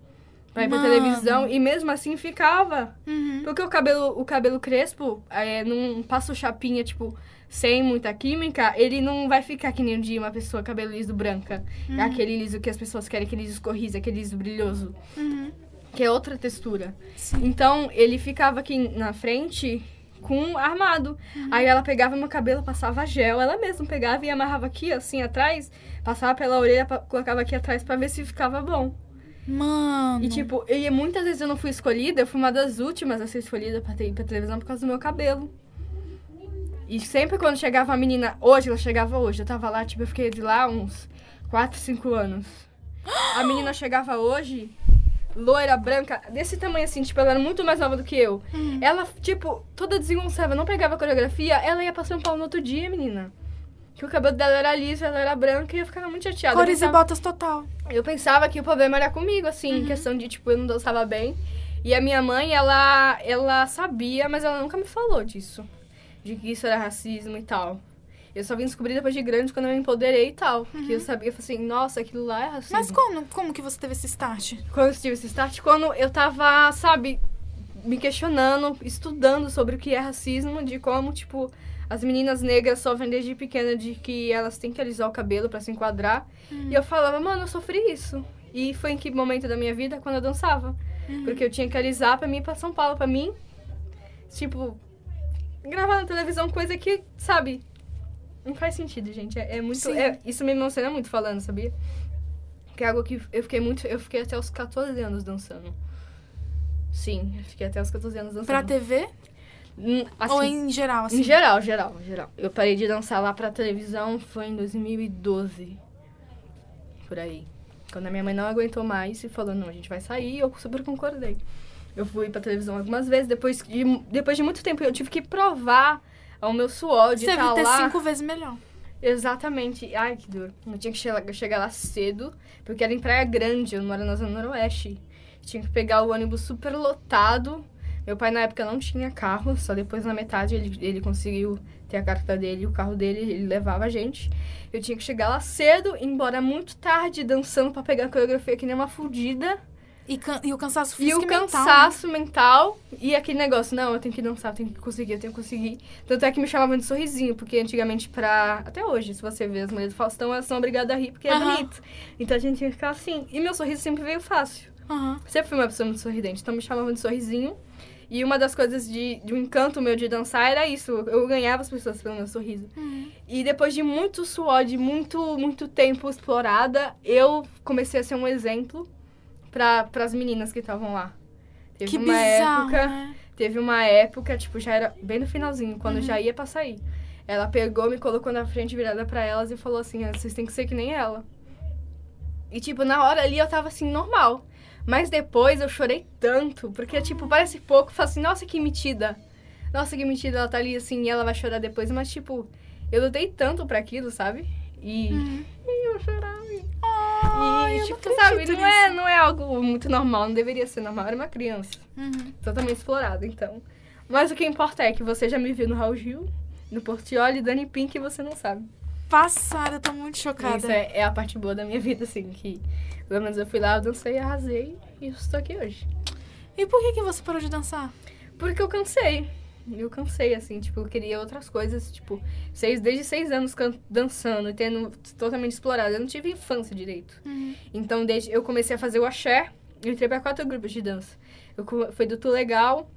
Pra ir pra Mano. televisão. E mesmo assim ficava. Uhum. Porque o cabelo, o cabelo crespo, é, não passa o chapinha, tipo, sem muita química, ele não vai ficar que nem um dia uma pessoa cabelo liso branca. É aquele liso que as pessoas querem, aquele liso escorrido, aquele liso brilhoso. Uhum. Que é outra textura. Sim. Então, ele ficava aqui na frente com armado. Aí ela pegava meu cabelo, passava gel, ela mesma pegava e amarrava aqui, assim, atrás, passava pela orelha, colocava aqui atrás pra ver se ficava bom. Mano. E, tipo, e muitas vezes eu não fui escolhida, eu fui uma das últimas a ser escolhida pra ter ir pra televisão por causa do meu cabelo. E sempre quando chegava a menina, hoje, ela chegava hoje, eu tava lá, tipo, eu fiquei de lá uns 4, 5 anos. A menina chegava hoje, loira, branca, desse tamanho assim, tipo, ela era muito mais nova do que eu. Uhum. Ela, tipo, toda desengonçada, não pegava coreografia, ela ia pra São Paulo no outro dia, menina. Que o cabelo dela era liso, ela era branca e eu ficava muito chateada. Cores e pensava- botas total. eu pensava que o problema era comigo, assim, em questão de, tipo, eu não dançava bem. E a minha mãe, ela, ela sabia, mas ela nunca me falou disso. De que isso era racismo e tal. Eu só vim descobrir depois de grande, quando eu me empoderei e tal. Que eu sabia, eu falei assim, nossa, aquilo lá é racismo. Mas como, como que você teve esse start? Quando eu tive esse start, quando eu tava, sabe, me questionando, estudando sobre o que é racismo, de como, tipo, as meninas negras sofrem desde pequena de que elas têm que alisar o cabelo pra se enquadrar. E eu falava, mano, eu sofri isso. E foi em que momento da minha vida? Quando eu dançava. Porque eu tinha que alisar pra mim ir pra São Paulo, pra mim. Tipo, gravar na televisão, coisa que, sabe, não faz sentido, gente. É, é muito. É- isso me emociona muito falando, sabia? Que é algo que eu fiquei muito. Eu fiquei até os 14 anos dançando. Sim, eu fiquei até os 14 anos dançando. Pra TV? Hum, assim, Ou em geral, assim? em geral, geral, geral. Eu parei de dançar lá pra televisão foi em 2012. Por aí. Quando a minha mãe não aguentou mais e falou, não, a gente vai sair, eu super concordei. Eu fui pra televisão algumas vezes, depois de, depois de muito tempo eu tive que provar ao meu suor de Você estar deve ter lá. cinco vezes melhor. Exatamente. Ai, que dor. Eu tinha que chegar, chegar lá cedo, porque era em Praia Grande, eu moro na Zona Noroeste. Tinha que pegar o ônibus super lotado. Meu pai, na época, não tinha carro, só depois, na metade, ele, ele conseguiu ter a carta dele, o carro dele, ele levava a gente. Eu tinha que chegar lá cedo, embora muito tarde, dançando pra pegar a coreografia que nem uma fudida. E, e o cansaço E físico o e mental. né? cansaço mental e aquele negócio, não, eu tenho que dançar, eu tenho que conseguir, eu tenho que conseguir. Tanto é que me chamavam de sorrisinho, porque antigamente pra... Até hoje, se você vê as mulheres do Faustão, elas são obrigadas a rir porque é bonito. Então a gente tinha que ficar assim. E meu sorriso sempre veio fácil. Aham. Sempre fui uma pessoa muito sorridente, então me chamavam de sorrisinho. E uma das coisas de, de um encanto meu de dançar era isso. Eu ganhava as pessoas pelo meu sorriso. Uhum. E depois de muito suor, de muito, muito tempo explorada, eu comecei a ser um exemplo para as meninas que estavam lá. Teve Que uma bizarro, época, né? teve uma época, tipo, já era bem no finalzinho, quando Uhum. já ia pra sair. Ela pegou, me colocou na frente, virada pra elas e falou assim: "Ah, vocês têm que ser que nem ela. E, tipo, na hora ali eu tava assim, normal. Mas depois eu chorei tanto, porque, tipo, parece pouco, falo assim, nossa, que metida. Nossa, que metida, ela tá ali assim e ela vai chorar depois, mas, tipo, eu lutei tanto pra aquilo, sabe? E, Uhum. e eu chorava. E, eu tipo, não sabe, não é, não é algo muito normal, não deveria ser normal. Era uma criança. Uhum. Totalmente explorada, então. Mas o que importa é que você já me viu no Raul Gil, no Portioli, Dani Pink e você não sabe. Passada, eu tô muito chocada. Isso é, é a parte boa da minha vida, assim, que pelo menos eu fui lá, eu dancei, arrasei e estou aqui hoje. E por que, que você parou de dançar? Porque eu cansei. Eu cansei, assim, tipo, eu queria outras coisas, tipo, seis, desde seis anos dançando e tendo totalmente explorado. Eu não tive infância direito. Uhum. Então, desde eu comecei a fazer o axé, eu entrei pra quatro grupos de dança. Eu fui do Tu Legal,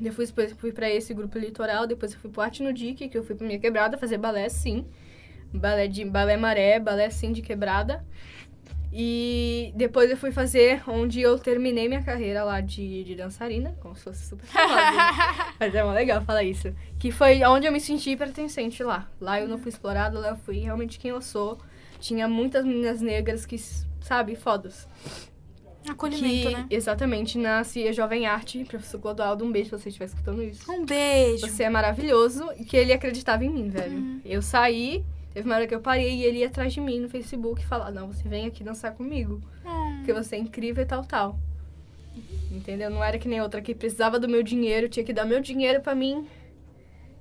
depois fui- pra esse grupo litoral, depois eu fui pro Arte no Dique, que eu fui pra minha quebrada fazer balé, sim. Balé de balé maré, balé sim de quebrada. E depois eu fui fazer onde eu terminei minha carreira lá de, de dançarina, como se fosse super famosa, né? Mas é mó legal falar isso. Que foi onde eu me senti pertencente lá. Lá eu não fui explorada, lá eu fui realmente quem eu sou. Tinha muitas meninas negras que, sabe, fodas. Acolhimento, que né? exatamente nasce a Jovem Arte, professor Clodoaldo, um beijo se você estiver escutando isso. Um beijo. Você é maravilhoso e que ele acreditava em mim, velho. Uhum. Eu saí, teve uma hora que eu parei e ele ia atrás de mim no Facebook e falar, não, você vem aqui dançar comigo. Hum. Porque você é incrível e tal, tal. Entendeu? Não era que nem outra que precisava do meu dinheiro, tinha que dar meu dinheiro pra mim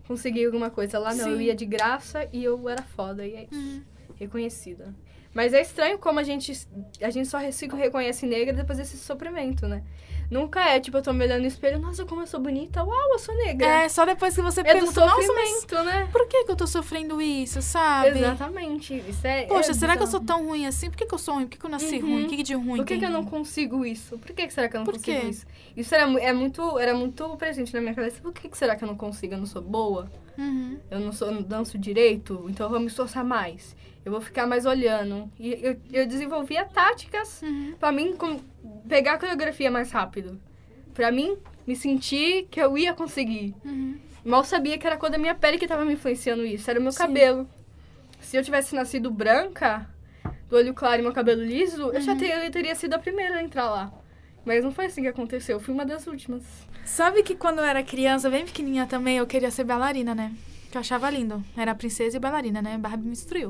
conseguir alguma coisa. Lá não, eu Sim. ia de graça e eu era foda, e é isso. Uhum. Reconhecida. Mas é estranho como a gente, a gente só se reconhece negra depois desse sofrimento, né? Nunca é, tipo, eu tô me olhando no espelho, nossa, como eu sou bonita, uau, eu sou negra. É, só depois que você É do pergunta, nossa, mas né? por que, que eu tô sofrendo isso, sabe? Exatamente. Isso é, Poxa, é será que eu sou tão ruim assim? Por que, que eu sou ruim? Por que, que eu nasci Uhum. ruim? O que, que de ruim Por que, que eu não consigo isso? Por que, que será que eu não Por consigo quê? isso? Isso era, é muito, era muito presente na minha cabeça. Por que, que será que eu não consigo? Eu não sou boa? Uhum. Eu não, sou, eu não danço direito? Então eu vou me esforçar mais. Eu vou ficar mais olhando. E eu, eu desenvolvia táticas Uhum. pra mim com- pegar a coreografia mais rápido. Pra mim me sentir que eu ia conseguir. Uhum. Mal sabia que era a cor da minha pele que tava me influenciando isso. Era o meu Sim. cabelo. Se eu tivesse nascido branca, do olho claro e meu cabelo liso, eu já Uhum. ter- eu teria sido a primeira a entrar lá. Mas não foi assim que aconteceu. Eu fui uma das últimas. Sabe que quando eu era criança, bem pequenininha também, eu queria ser bailarina, né? Que eu achava lindo. Era princesa e bailarina, né? Barbie me instruiu.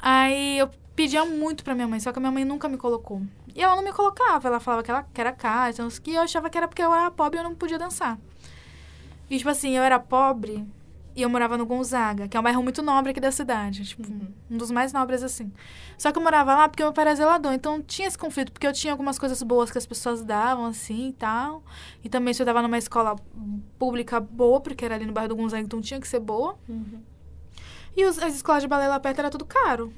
Aí eu pedia muito pra minha mãe, só que a minha mãe nunca me colocou. E ela não me colocava, ela falava que, ela, que era cara, então, que eu achava que era porque eu era pobre e eu não podia dançar. E, tipo assim, eu era pobre e eu morava no Gonzaga, que é um bairro muito nobre aqui da cidade. Tipo, um dos mais nobres, assim. Só que eu morava lá porque meu pai era zelador, então tinha esse conflito, porque eu tinha algumas coisas boas que as pessoas davam, assim, e tal. E também estudava numa escola pública boa, porque era ali no bairro do Gonzaga, então tinha que ser boa. E os- as escolas de balé lá perto era tudo caro.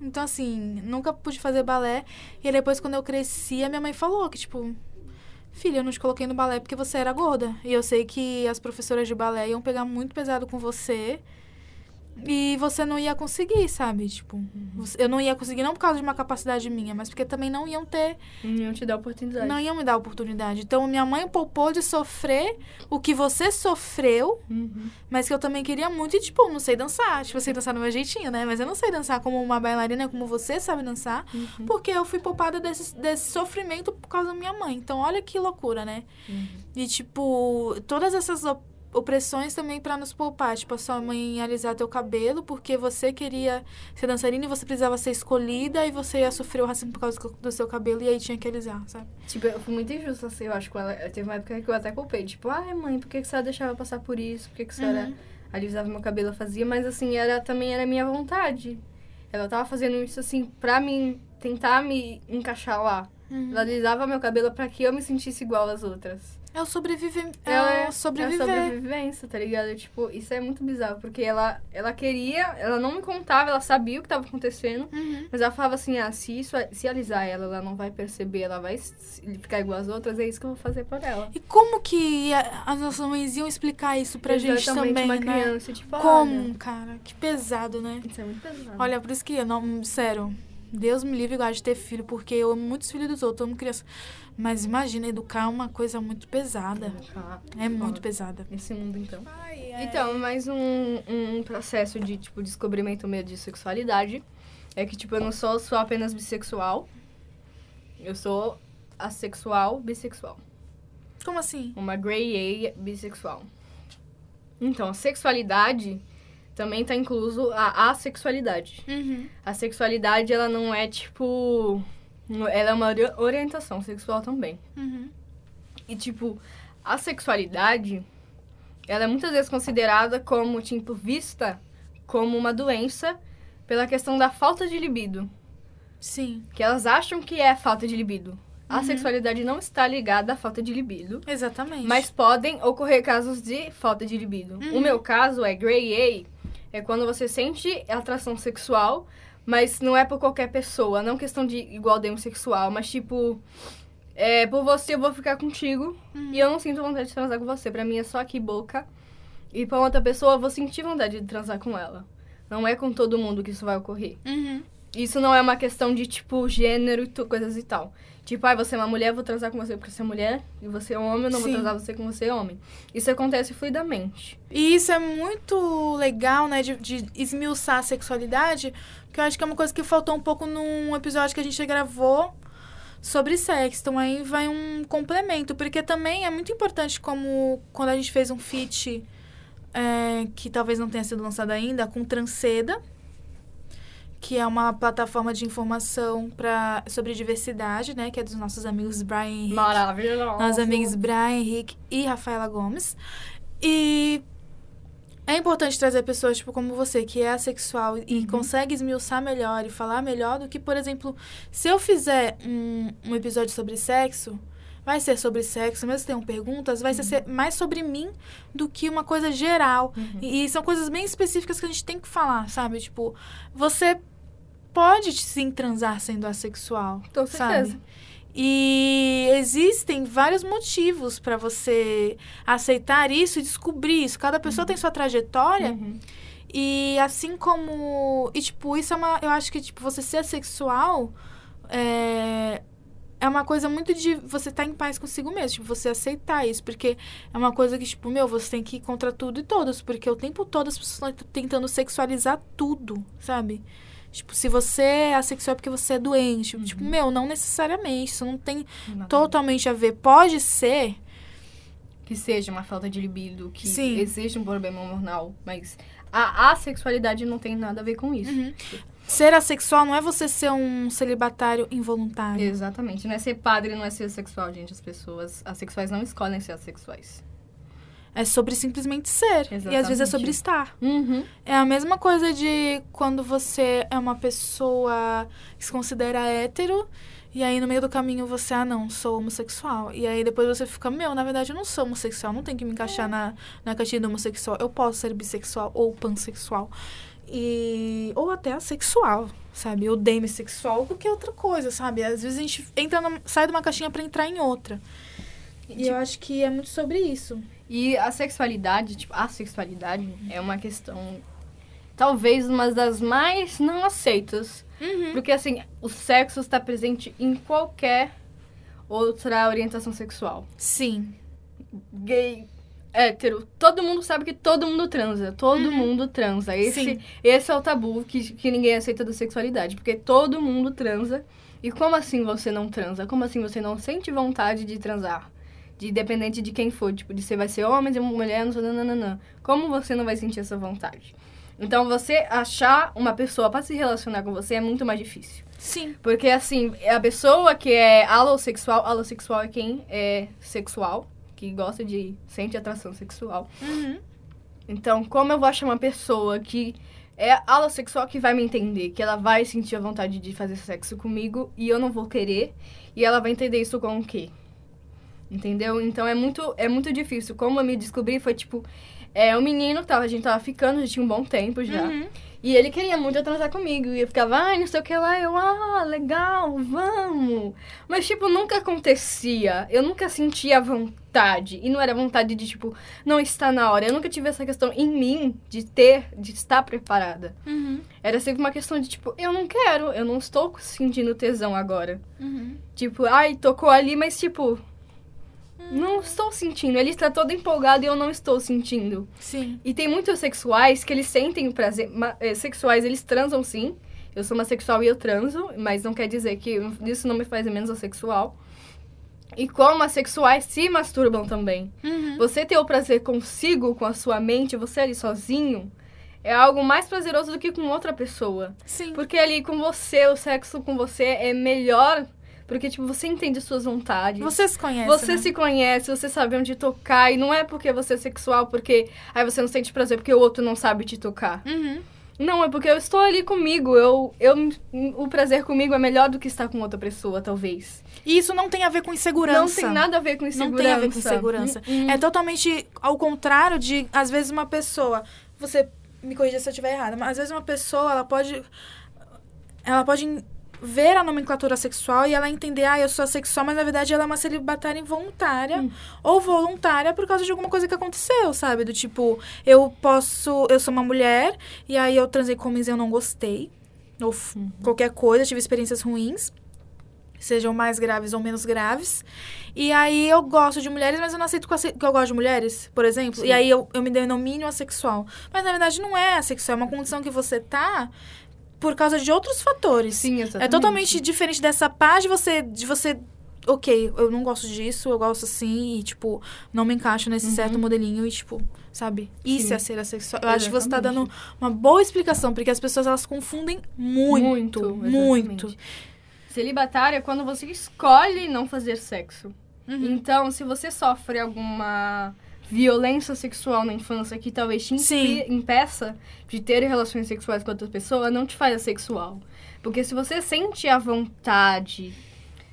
Então, assim, nunca pude fazer balé. E depois, quando eu cresci, a minha mãe falou que, tipo, filha, eu não te coloquei no balé porque você era gorda. E eu sei que as professoras de balé iam pegar muito pesado com você. E você não ia conseguir, sabe? Tipo, você- eu não ia conseguir não por causa de uma capacidade minha, mas porque também não iam ter Não te dá oportunidade. não iam me dar oportunidade. Então, minha mãe poupou de sofrer o que você sofreu, Uhum. mas que eu também queria muito. E, tipo, não sei dançar. Tipo, eu sei dançar do meu jeitinho, né? Mas eu não sei dançar como uma bailarina, como você sabe dançar. Uhum. Porque eu fui poupada desse, desse sofrimento por causa da minha mãe. Então, olha que loucura, né? Uhum. E, tipo, todas essas opressões também pra nos poupar. Tipo, a sua mãe alisar teu cabelo porque você queria ser dançarina e você precisava ser escolhida e você ia sofrer o racismo por causa do seu cabelo e aí tinha que alisar, sabe? Tipo, eu fui muito injusta, assim, eu acho, com ela. Teve uma época que eu até culpei. Tipo, ai, mãe, por que, que você deixava passar por isso? Por que, que você Uhum. alisava meu cabelo, eu fazia, mas assim, era também era minha vontade. Ela tava fazendo isso assim pra mim tentar me encaixar lá. Uhum. Ela alisava meu cabelo pra que eu me sentisse igual às outras. É o sobreviver. É, Ela o é sobreviver. a sobrevivência, tá ligado? Tipo, isso é muito bizarro, porque ela ela queria, ela não me contava, ela sabia o que tava acontecendo, Uhum. mas ela falava assim: "Ah, se isso se alisar ela, ela não vai perceber, ela vai ficar igual às outras, é isso que eu vou fazer por ela". E como que a- as nossas mães iam explicar isso pra gente Exatamente, também, uma né? criança, tipo, Como, olha, cara? Que pesado, né? Isso é muito pesado. Olha, por isso que, eu não, sério, Deus me livre igual de ter filho, porque eu amo muitos filhos dos outros, eu amo criança. Mas imagina, educar é uma coisa muito pesada. Ah, É muito pesada. Esse mundo, então. Então, Então, mais um, um processo de, tipo, descobrimento meio de sexualidade. É que, tipo, eu não sou só apenas bissexual. Eu sou assexual bissexual. como assim? Uma grey A bissexual. Então, a sexualidade também tá incluso a assexualidade. Uhum. A sexualidade, ela não é tipo. Ela é uma ori- orientação sexual também. Uhum. E, tipo, a sexualidade, ela é muitas vezes considerada como, tipo, vista como uma doença pela questão da falta de libido. Sim, Que elas acham que é falta de libido. A Uhum. sexualidade não está ligada à falta de libido. exatamente. Mas podem ocorrer casos de falta de libido. Uhum. O meu caso é Grey A, é quando você sente atração sexual, mas não é por qualquer pessoa, não questão de igual demo sexual, mas tipo, é, por você eu vou ficar contigo Uhum. e eu não sinto vontade de transar com você. Pra mim é só aqui boca. E pra outra pessoa eu vou sentir vontade de transar com ela. Não é com todo mundo que isso vai ocorrer. Uhum. Isso não é uma questão de, tipo, gênero e coisas e tal. Tipo, ah, você é uma mulher, vou transar com você porque você é mulher, e você é homem, eu não Sim. vou transar você com você é homem. Isso acontece fluidamente. E isso é muito legal, né, de, de esmiuçar a sexualidade, que eu acho que é uma coisa que faltou um pouco num episódio que a gente gravou sobre sexo. Então aí vai um complemento, porque também é muito importante como quando a gente fez um feat é, que talvez não tenha sido lançado ainda, com Transceda, que é uma plataforma de informação pra, sobre diversidade, né, que é dos nossos amigos Brian Henrique. Maravilhoso. Nossos amigos Brian, Henrique e Rafaela Gomes. E é importante trazer pessoas, tipo, como você, que é assexual e consegue esmiuçar melhor e falar melhor do que, por exemplo, se eu fizer um, um episódio sobre sexo, vai ser sobre sexo, mesmo se tenham perguntas, vai ser mais sobre mim do que uma coisa geral. E, e são coisas bem específicas que a gente tem que falar, sabe? Tipo, você pode sim transar sendo assexual. Com sabe? certeza. E existem vários motivos para você aceitar isso e descobrir isso. Cada pessoa tem sua trajetória Uhum. e assim como e tipo isso é uma, eu acho que tipo você ser sexual é é uma coisa muito de você estar em paz consigo mesmo, tipo, você aceitar isso, porque é uma coisa que, tipo, meu, você tem que ir contra tudo e todos, porque o tempo todo as pessoas estão tentando sexualizar tudo, sabe? Tipo, se você é assexual é porque você é doente. Tipo, meu, não necessariamente. Isso não tem totalmente a ver. Pode ser. Que seja uma falta de libido, que Sim. existe um problema hormonal, mas a assexualidade não tem nada a ver com isso. Uhum. Ser assexual não é você ser um celibatário involuntário. Exatamente. Não é ser padre, não é ser sexual, gente. As pessoas assexuais não escolhem ser assexuais. É sobre simplesmente ser. E às vezes é sobre Exatamente. estar. Uhum. É a mesma coisa de quando você é uma pessoa que se considera hétero. E aí, no meio do caminho, você, ah, não, sou homossexual. E aí, depois você fica, meu, na verdade, eu não sou homossexual. Não tem que me encaixar na, na caixinha do homossexual. Eu posso ser bissexual ou pansexual. E... Ou até assexual, sabe? Ou demissexual, ou qualquer outra coisa, sabe? Às vezes a gente entra numa- sai de uma caixinha pra entrar em outra. E eu acho que é muito sobre isso. E a sexualidade, tipo, a sexualidade é uma questão, talvez uma das mais não aceitas. Uhum. Porque, assim, o sexo está presente em qualquer outra orientação sexual. Sim. Gay, hétero, todo mundo sabe que todo mundo transa. Todo mundo transa. Esse, Sim. esse é o tabu que, que ninguém aceita da sexualidade. Porque todo mundo transa. E como assim você não transa? Como assim você não sente vontade de transar? De independente de quem for, tipo, de você vai ser homem, de mulher, não sei, nananã. Como você não vai sentir essa vontade? Então, você achar uma pessoa pra se relacionar com você é muito mais difícil. Sim. Porque, assim, a pessoa que é alossexual, alossexual é quem é sexual, que gosta de, sente atração sexual. Uhum. Então, como eu vou achar uma pessoa que é alossexual que vai me entender, que ela vai sentir a vontade de fazer sexo comigo e eu não vou querer, e ela vai entender isso com o quê? Entendeu? Então é muito, é muito difícil. Como eu me descobri, foi tipo. É, o menino tava, a gente tava ficando, já tinha um bom tempo já. Uhum. E ele queria muito transar comigo. E eu ficava, ai, não sei o que lá. Eu, ah, legal, vamos. Mas, tipo, nunca acontecia. Eu nunca sentia vontade. E não era vontade de, tipo, não está na hora. Eu nunca tive essa questão em mim de ter, de estar preparada. Uhum. Era sempre uma questão de, tipo, eu não quero, eu não estou sentindo tesão agora. Uhum. Tipo, ai, tocou ali, mas, tipo, não estou sentindo. Ele está todo empolgado e eu não estou sentindo. Sim. E tem muitos sexuais que eles sentem prazer. eh, Sexuais, eles transam sim. Eu sou uma sexual e eu transo, mas não quer dizer que isso não me faz menos assexual. E como assexuais se masturbam também. Uhum. Você ter o prazer consigo, com a sua mente, você ali sozinho, é algo mais prazeroso do que com outra pessoa. Sim. Porque ali com você, o sexo com você é melhor. Porque, tipo, você entende as suas vontades. Você se conhece. Você né? se conhece, você sabe onde tocar. E não é porque você é sexual, porque aí você não sente prazer porque o outro não sabe te tocar. Uhum. Não, é porque eu estou ali comigo. Eu, eu, o prazer comigo é melhor do que estar com outra pessoa, talvez. E isso não tem a ver com insegurança. Não tem nada a ver com insegurança. Não tem a ver com insegurança. Hum, hum. É totalmente ao contrário de, às vezes, uma pessoa. Você me corrija se eu estiver errada, mas às vezes uma pessoa, ela pode. Ela pode ver a nomenclatura sexual e ela entender, ah, eu sou assexual, mas na verdade ela é uma celibatária involuntária Hum. ou voluntária por causa de alguma coisa que aconteceu, sabe? Do tipo, eu posso. Eu sou uma mulher e aí eu transei com homens e eu não gostei. Ou f- qualquer coisa, tive experiências ruins. Sejam mais graves ou menos graves. E aí eu gosto de mulheres, mas eu não aceito que eu, ace- que eu gosto de mulheres, por exemplo. Sim. E aí eu, eu me denomino assexual. Mas na verdade não é assexual, é uma condição que você tá por causa de outros fatores. Sim, exatamente. É totalmente diferente dessa paz de você, de você. Ok, eu não gosto disso, eu gosto assim, e, tipo, não me encaixo nesse certo modelinho, e, tipo, sabe? Isso Uhum. Sim. é ser assexual. Eu acho que você tá Exatamente. dando uma boa explicação, porque as pessoas, elas confundem muito, Muito, muito. exatamente. Celibatário é quando você escolhe não fazer sexo. Uhum. Então, se você sofre alguma violência sexual na infância que talvez te impeça de ter relações sexuais com outra pessoa, não te faz assexual. Porque se você sente a vontade,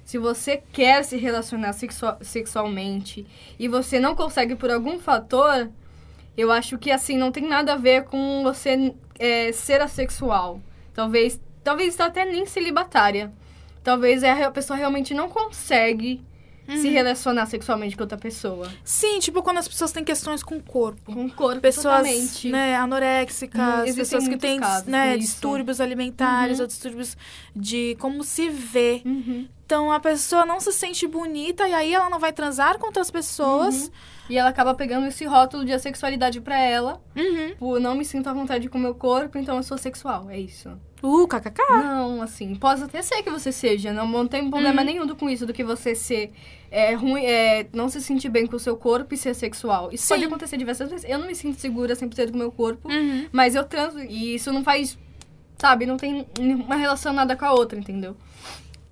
se você quer se relacionar sexua- sexualmente e você não consegue por algum fator, eu acho que assim não tem nada a ver com você é, ser assexual. Talvez, talvez até nem celibatária. Talvez é a pessoa realmente não consegue se Uhum. relacionar sexualmente com outra pessoa. Sim, tipo quando as pessoas têm questões com o corpo. Com o corpo Pessoas, totalmente. né, anoréxicas, Hum, existem pessoas que têm, casos né, distúrbios alimentares Uhum. ou distúrbios de como se vê. Uhum. Então a pessoa não se sente bonita e aí ela não vai transar com outras pessoas. E ela acaba pegando esse rótulo de assexualidade pra ela. Uhum. Por não me sinto à vontade com o meu corpo, então eu sou sexual. É isso. Uh, kkk. Não, assim, pode até ser que você seja. Não, não tem problema Uhum. nenhum com isso, do que você ser é, ruim, é, não se sentir bem com o seu corpo e ser sexual. Isso pode Sim. acontecer diversas vezes. Eu não me sinto segura 100% com o meu corpo, Uhum. mas eu transo. E isso não faz, sabe, não tem uma relação nada com a outra, entendeu?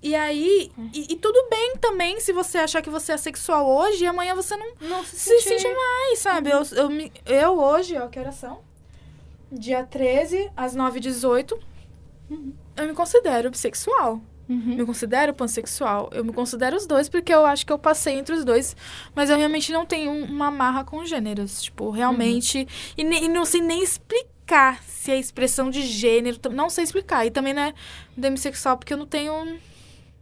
E aí, e, e tudo bem também se você achar que você é sexual hoje e amanhã você não Não se se sente mais, sabe? Eu, eu, me- eu hoje, ó, que horas são? Dia 13, às 9h18, eu me considero bissexual. Uhum. Me considero pansexual. Eu me considero os dois porque eu acho que eu passei entre os dois. Mas eu realmente não tenho uma marra com gêneros. Tipo, realmente. E, ne- e não sei nem explicar se é expressão de gênero. Não sei explicar. E também não é demissexual porque eu não tenho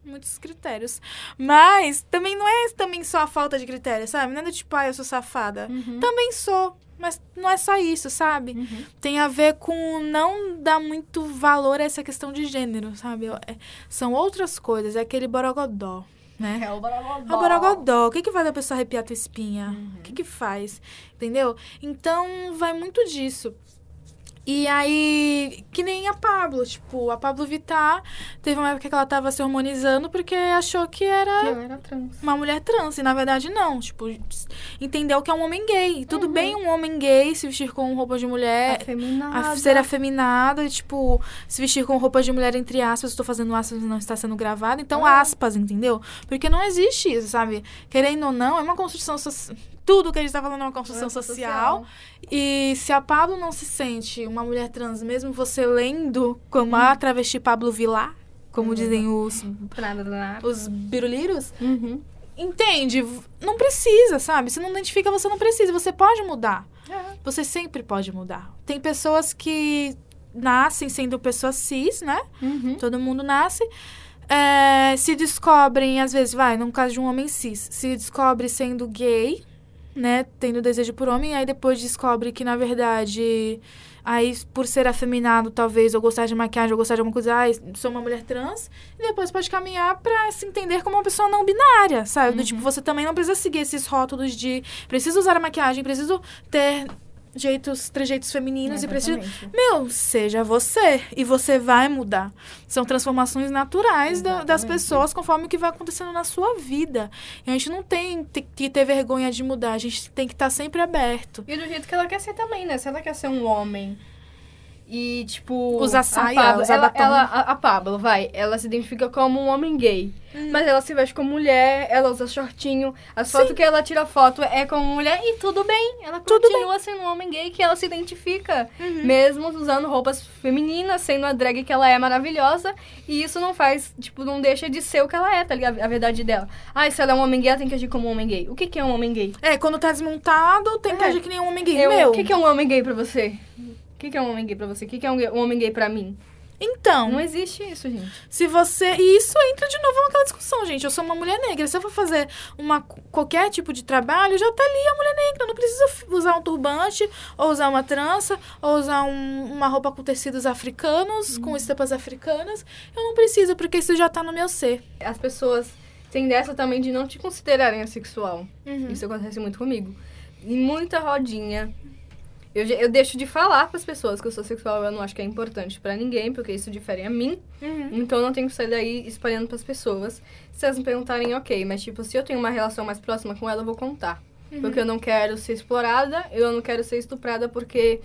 muitos critérios. Mas também não é também só a falta de critérios, sabe? Não é do tipo, ah, eu sou safada. Uhum. Também sou. Mas não é só isso, sabe? Uhum. tem a ver com não dar muito valor a essa questão de gênero, sabe? É- são outras coisas, é aquele borogodó, né? É o borogodó. É o borogodó. O que que faz a pessoa arrepiar a tua espinha? Uhum. O que que faz? Entendeu? Então, vai muito disso. E aí, que nem a Pablo, tipo, a Pablo Vittar, teve uma época que ela tava se hormonizando porque achou que era Que era trans. uma mulher trans, e na verdade não. Tipo, entendeu que é um homem gay. E Tudo Uhum. bem um homem gay se vestir com roupa de mulher, Afeminada. a ser afeminado e, tipo, se vestir com roupa de mulher, entre aspas, estou fazendo aspas não está sendo gravado, então Ah. aspas, entendeu? Porque não existe isso, sabe? Querendo ou não, é uma construção social. Tudo que a gente tá falando é uma construção Doença social. E se a Pablo não se sente uma mulher trans, mesmo você lendo como a travesti Pablo Vilar, como Uhum. dizem os, os biruliros, Uhum. entende? Não precisa, sabe? Se não identifica, você não precisa. Você pode mudar. É. Você sempre pode mudar. Tem pessoas que nascem sendo pessoas cis, né? Uhum. Todo mundo nasce. É, se descobrem, às vezes, vai, no caso de um homem cis, se descobre sendo gay, né? Tendo desejo por homem, aí depois descobre que, na verdade, aí por ser afeminado, talvez, ou gostar de maquiagem, ou gostar de alguma coisa, ai, sou uma mulher trans, e depois pode caminhar pra se entender como uma pessoa não binária, sabe? Do tipo, você também não precisa seguir esses rótulos de preciso usar a maquiagem, preciso ter jeitos, trejeitos femininos e preciso Exatamente. meu, seja você. E você vai mudar. São transformações naturais da- das pessoas conforme o que vai acontecendo na sua vida. E a gente não tem te- que ter vergonha de mudar. A gente tem que estar sempre aberto. E do jeito que ela quer ser também, né? Se ela quer ser um homem E, tipo. Usa a saia, Pablo, usa ela, ela- a, a Pablo, vai. Ela se identifica como um homem gay. Hum. Mas ela se veste como mulher, ela usa shortinho. As fotos que ela tira foto é como mulher e tudo bem. Ela Tudo continua sendo um homem gay que ela se identifica. Uhum. Mesmo usando roupas femininas, sendo a drag que ela é maravilhosa. E isso não faz, tipo, não deixa de ser o que ela é, tá ligado? A verdade dela. Ah, se ela é um homem gay, ela tem que agir como um homem gay. O que, que é um homem gay? É, quando tá desmontado, tem que É. agir que nem um homem gay. Eu- Meu. O que, que é um homem gay pra você? O que, que é um homem gay pra você? O que, que é um, gay- um homem gay pra mim? Então, Não existe isso, gente. se você. E isso entra de novo naquela discussão, gente. Eu sou uma mulher negra. Se eu for fazer uma, qualquer tipo de trabalho, já tá ali a mulher negra. Não precisa usar um turbante, ou usar uma trança, ou usar um- uma roupa com tecidos africanos, com estampas africanas. Eu não preciso, porque isso já tá no meu ser. As pessoas têm dessa também de não te considerarem assexual. Uhum. Isso acontece muito comigo. Em muita rodinha. Eu, eu deixo de falar para as pessoas que eu sou sexual, eu não acho que é importante pra ninguém, porque isso difere a mim. Uhum. Então eu não tenho que sair daí espalhando pras pessoas. Se elas me perguntarem, ok, mas tipo, se eu tenho uma relação mais próxima com ela, eu vou contar. Porque eu não quero ser explorada, eu não quero ser estuprada, porque.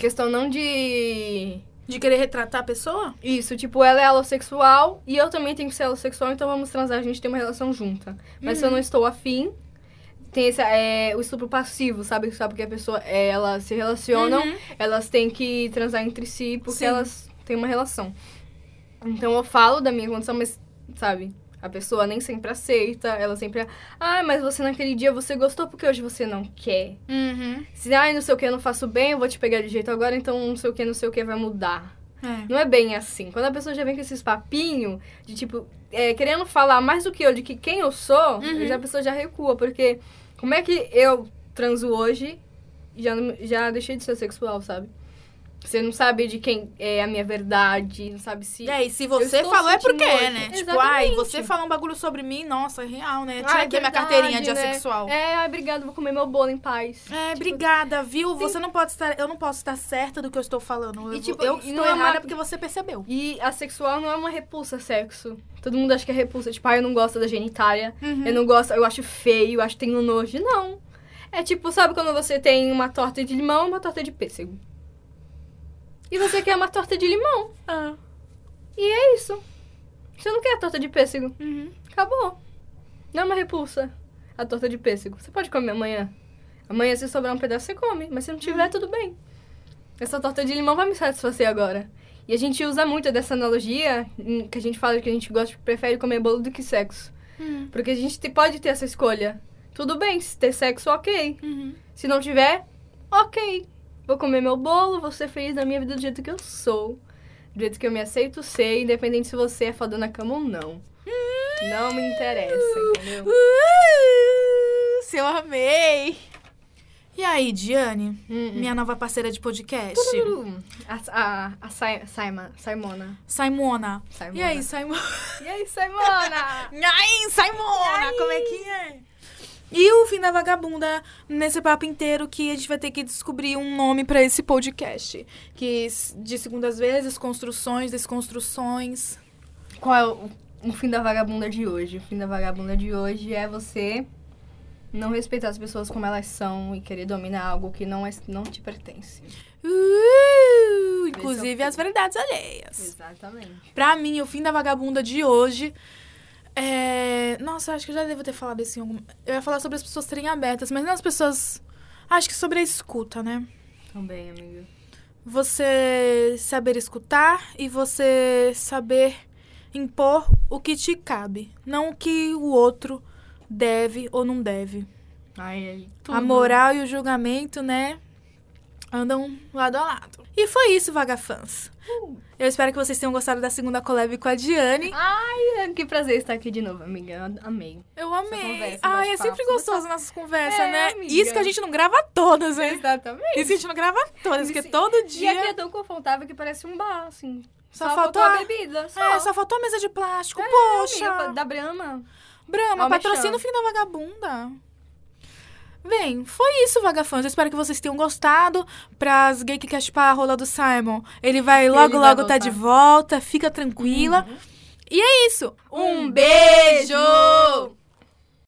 Questão não de. De querer retratar a pessoa? Isso, tipo, ela é alossexual e eu também tenho que ser alossexual, então vamos transar, a gente tem uma relação junta. Mas se eu não estou afim, tem esse, é, o estupro passivo, sabe? Sabe que a pessoa, é, elas se relacionam, Uhum. elas têm que transar entre si porque Sim. elas têm uma relação. Então eu falo da minha condição, mas, sabe? A pessoa nem sempre aceita, ela sempre. Ah, mas você naquele dia você gostou porque hoje você não quer. Uhum. Se, ai, não sei o que, eu não faço bem, eu vou te pegar de jeito agora, então não sei o que, não sei o que vai mudar. É. Não é bem assim. Quando a pessoa já vem com esses papinhos de tipo, é, querendo falar mais do que eu, de que quem eu sou, Uhum. já a pessoa já recua. Porque como é que eu transo hoje já, já deixei de ser sexual, sabe? Você não sabe de quem é a minha verdade, não sabe se. É, e se você falou é porque é, né? Tipo, ai, Exatamente. você falou um bagulho sobre mim, nossa, é real, né? Tira Ah, é aqui a minha verdade, carteirinha de né? assexual. É, ai, obrigado, vou comer meu bolo em paz. É, obrigada, viu? Você não pode estar. Eu não posso estar certa do que eu estou falando. E, eu tipo, eu estou não é errada uma- porque você percebeu. E a sexual não é uma repulsa sexo. Todo mundo acha que é repulsa. Tipo, ah, eu não gosto da genitália. Uhum. Eu não gosto, eu acho feio, eu acho que tenho nojo. Não. É tipo, sabe quando você tem uma torta de limão e uma torta de pêssego? E você quer uma torta de limão. Ah. E é isso. Você não quer a torta de pêssego. Uhum. Acabou. Não é uma repulsa a torta de pêssego. Você pode comer amanhã. Amanhã, se sobrar um pedaço, você come. Mas se não tiver, tudo bem. Essa torta de limão vai me satisfazer agora. E a gente usa muito dessa analogia, em- que a gente fala que a gente gosta, prefere comer bolo do que sexo. Uhum. Porque a gente te- pode ter essa escolha. Tudo bem, se ter sexo, ok. Uhum. Se não tiver, ok. Vou comer meu bolo, vou ser feliz na minha vida do jeito que eu sou. Do jeito que eu me aceito ser, independente se você é foda na cama ou não. Não me interessa, entendeu? Uh, se eu amei! E aí, Diane? Hum, hum. Minha nova parceira de podcast. A, a, a Sai- Saima, Saimona. Simona. Saimona. E aí, Simona? E aí, Saimona? E aí, Simona? Como é que é? E o fim da vagabunda nesse papo inteiro que a gente vai ter que descobrir um nome pra esse podcast. Que de segundas vezes, construções, desconstruções. Qual é o, o fim da vagabunda de hoje? O fim da vagabunda de hoje é você não respeitar as pessoas como elas são e querer dominar algo que não, é, não te pertence. Uh, é inclusive as verdades alheias. Exatamente. Pra mim, o fim da vagabunda de hoje é. Nossa, acho que eu já devo ter falado isso em algum. Eu ia falar sobre as pessoas serem abertas, mas não as pessoas. Acho que sobre a escuta, né? Também, amiga. Você saber escutar e você saber impor o que te cabe, não o que o outro deve ou não deve. Ai, ai, A moral e o julgamento, né, andam lado a lado. E foi isso, Vagafãs. Uh. Eu espero que vocês tenham gostado da segunda collab com a Diane. Ai, que prazer estar aqui de novo, amiga. Eu amei. Eu amei. conversa, Ai, é sempre gostoso nossas conversas, É, né? amiga. Isso que a gente não grava todas, hein? Exatamente. Isso que a gente não grava todas, porque todo E dia... aqui é tão confortável que parece um bar, assim. Só Só, faltou faltou a- a bebida. Só. É, só faltou a mesa de plástico. É, Poxa! amiga, da Brahma. Brahma, patrocina o fim da vagabunda. Bem, foi isso, vagafãs. Eu espero que vocês tenham gostado. Pras gay que quer chupar a rola do Simon, ele vai logo, vai logo tá de voltar. volta. Fica tranquila. E é isso. Um beijo!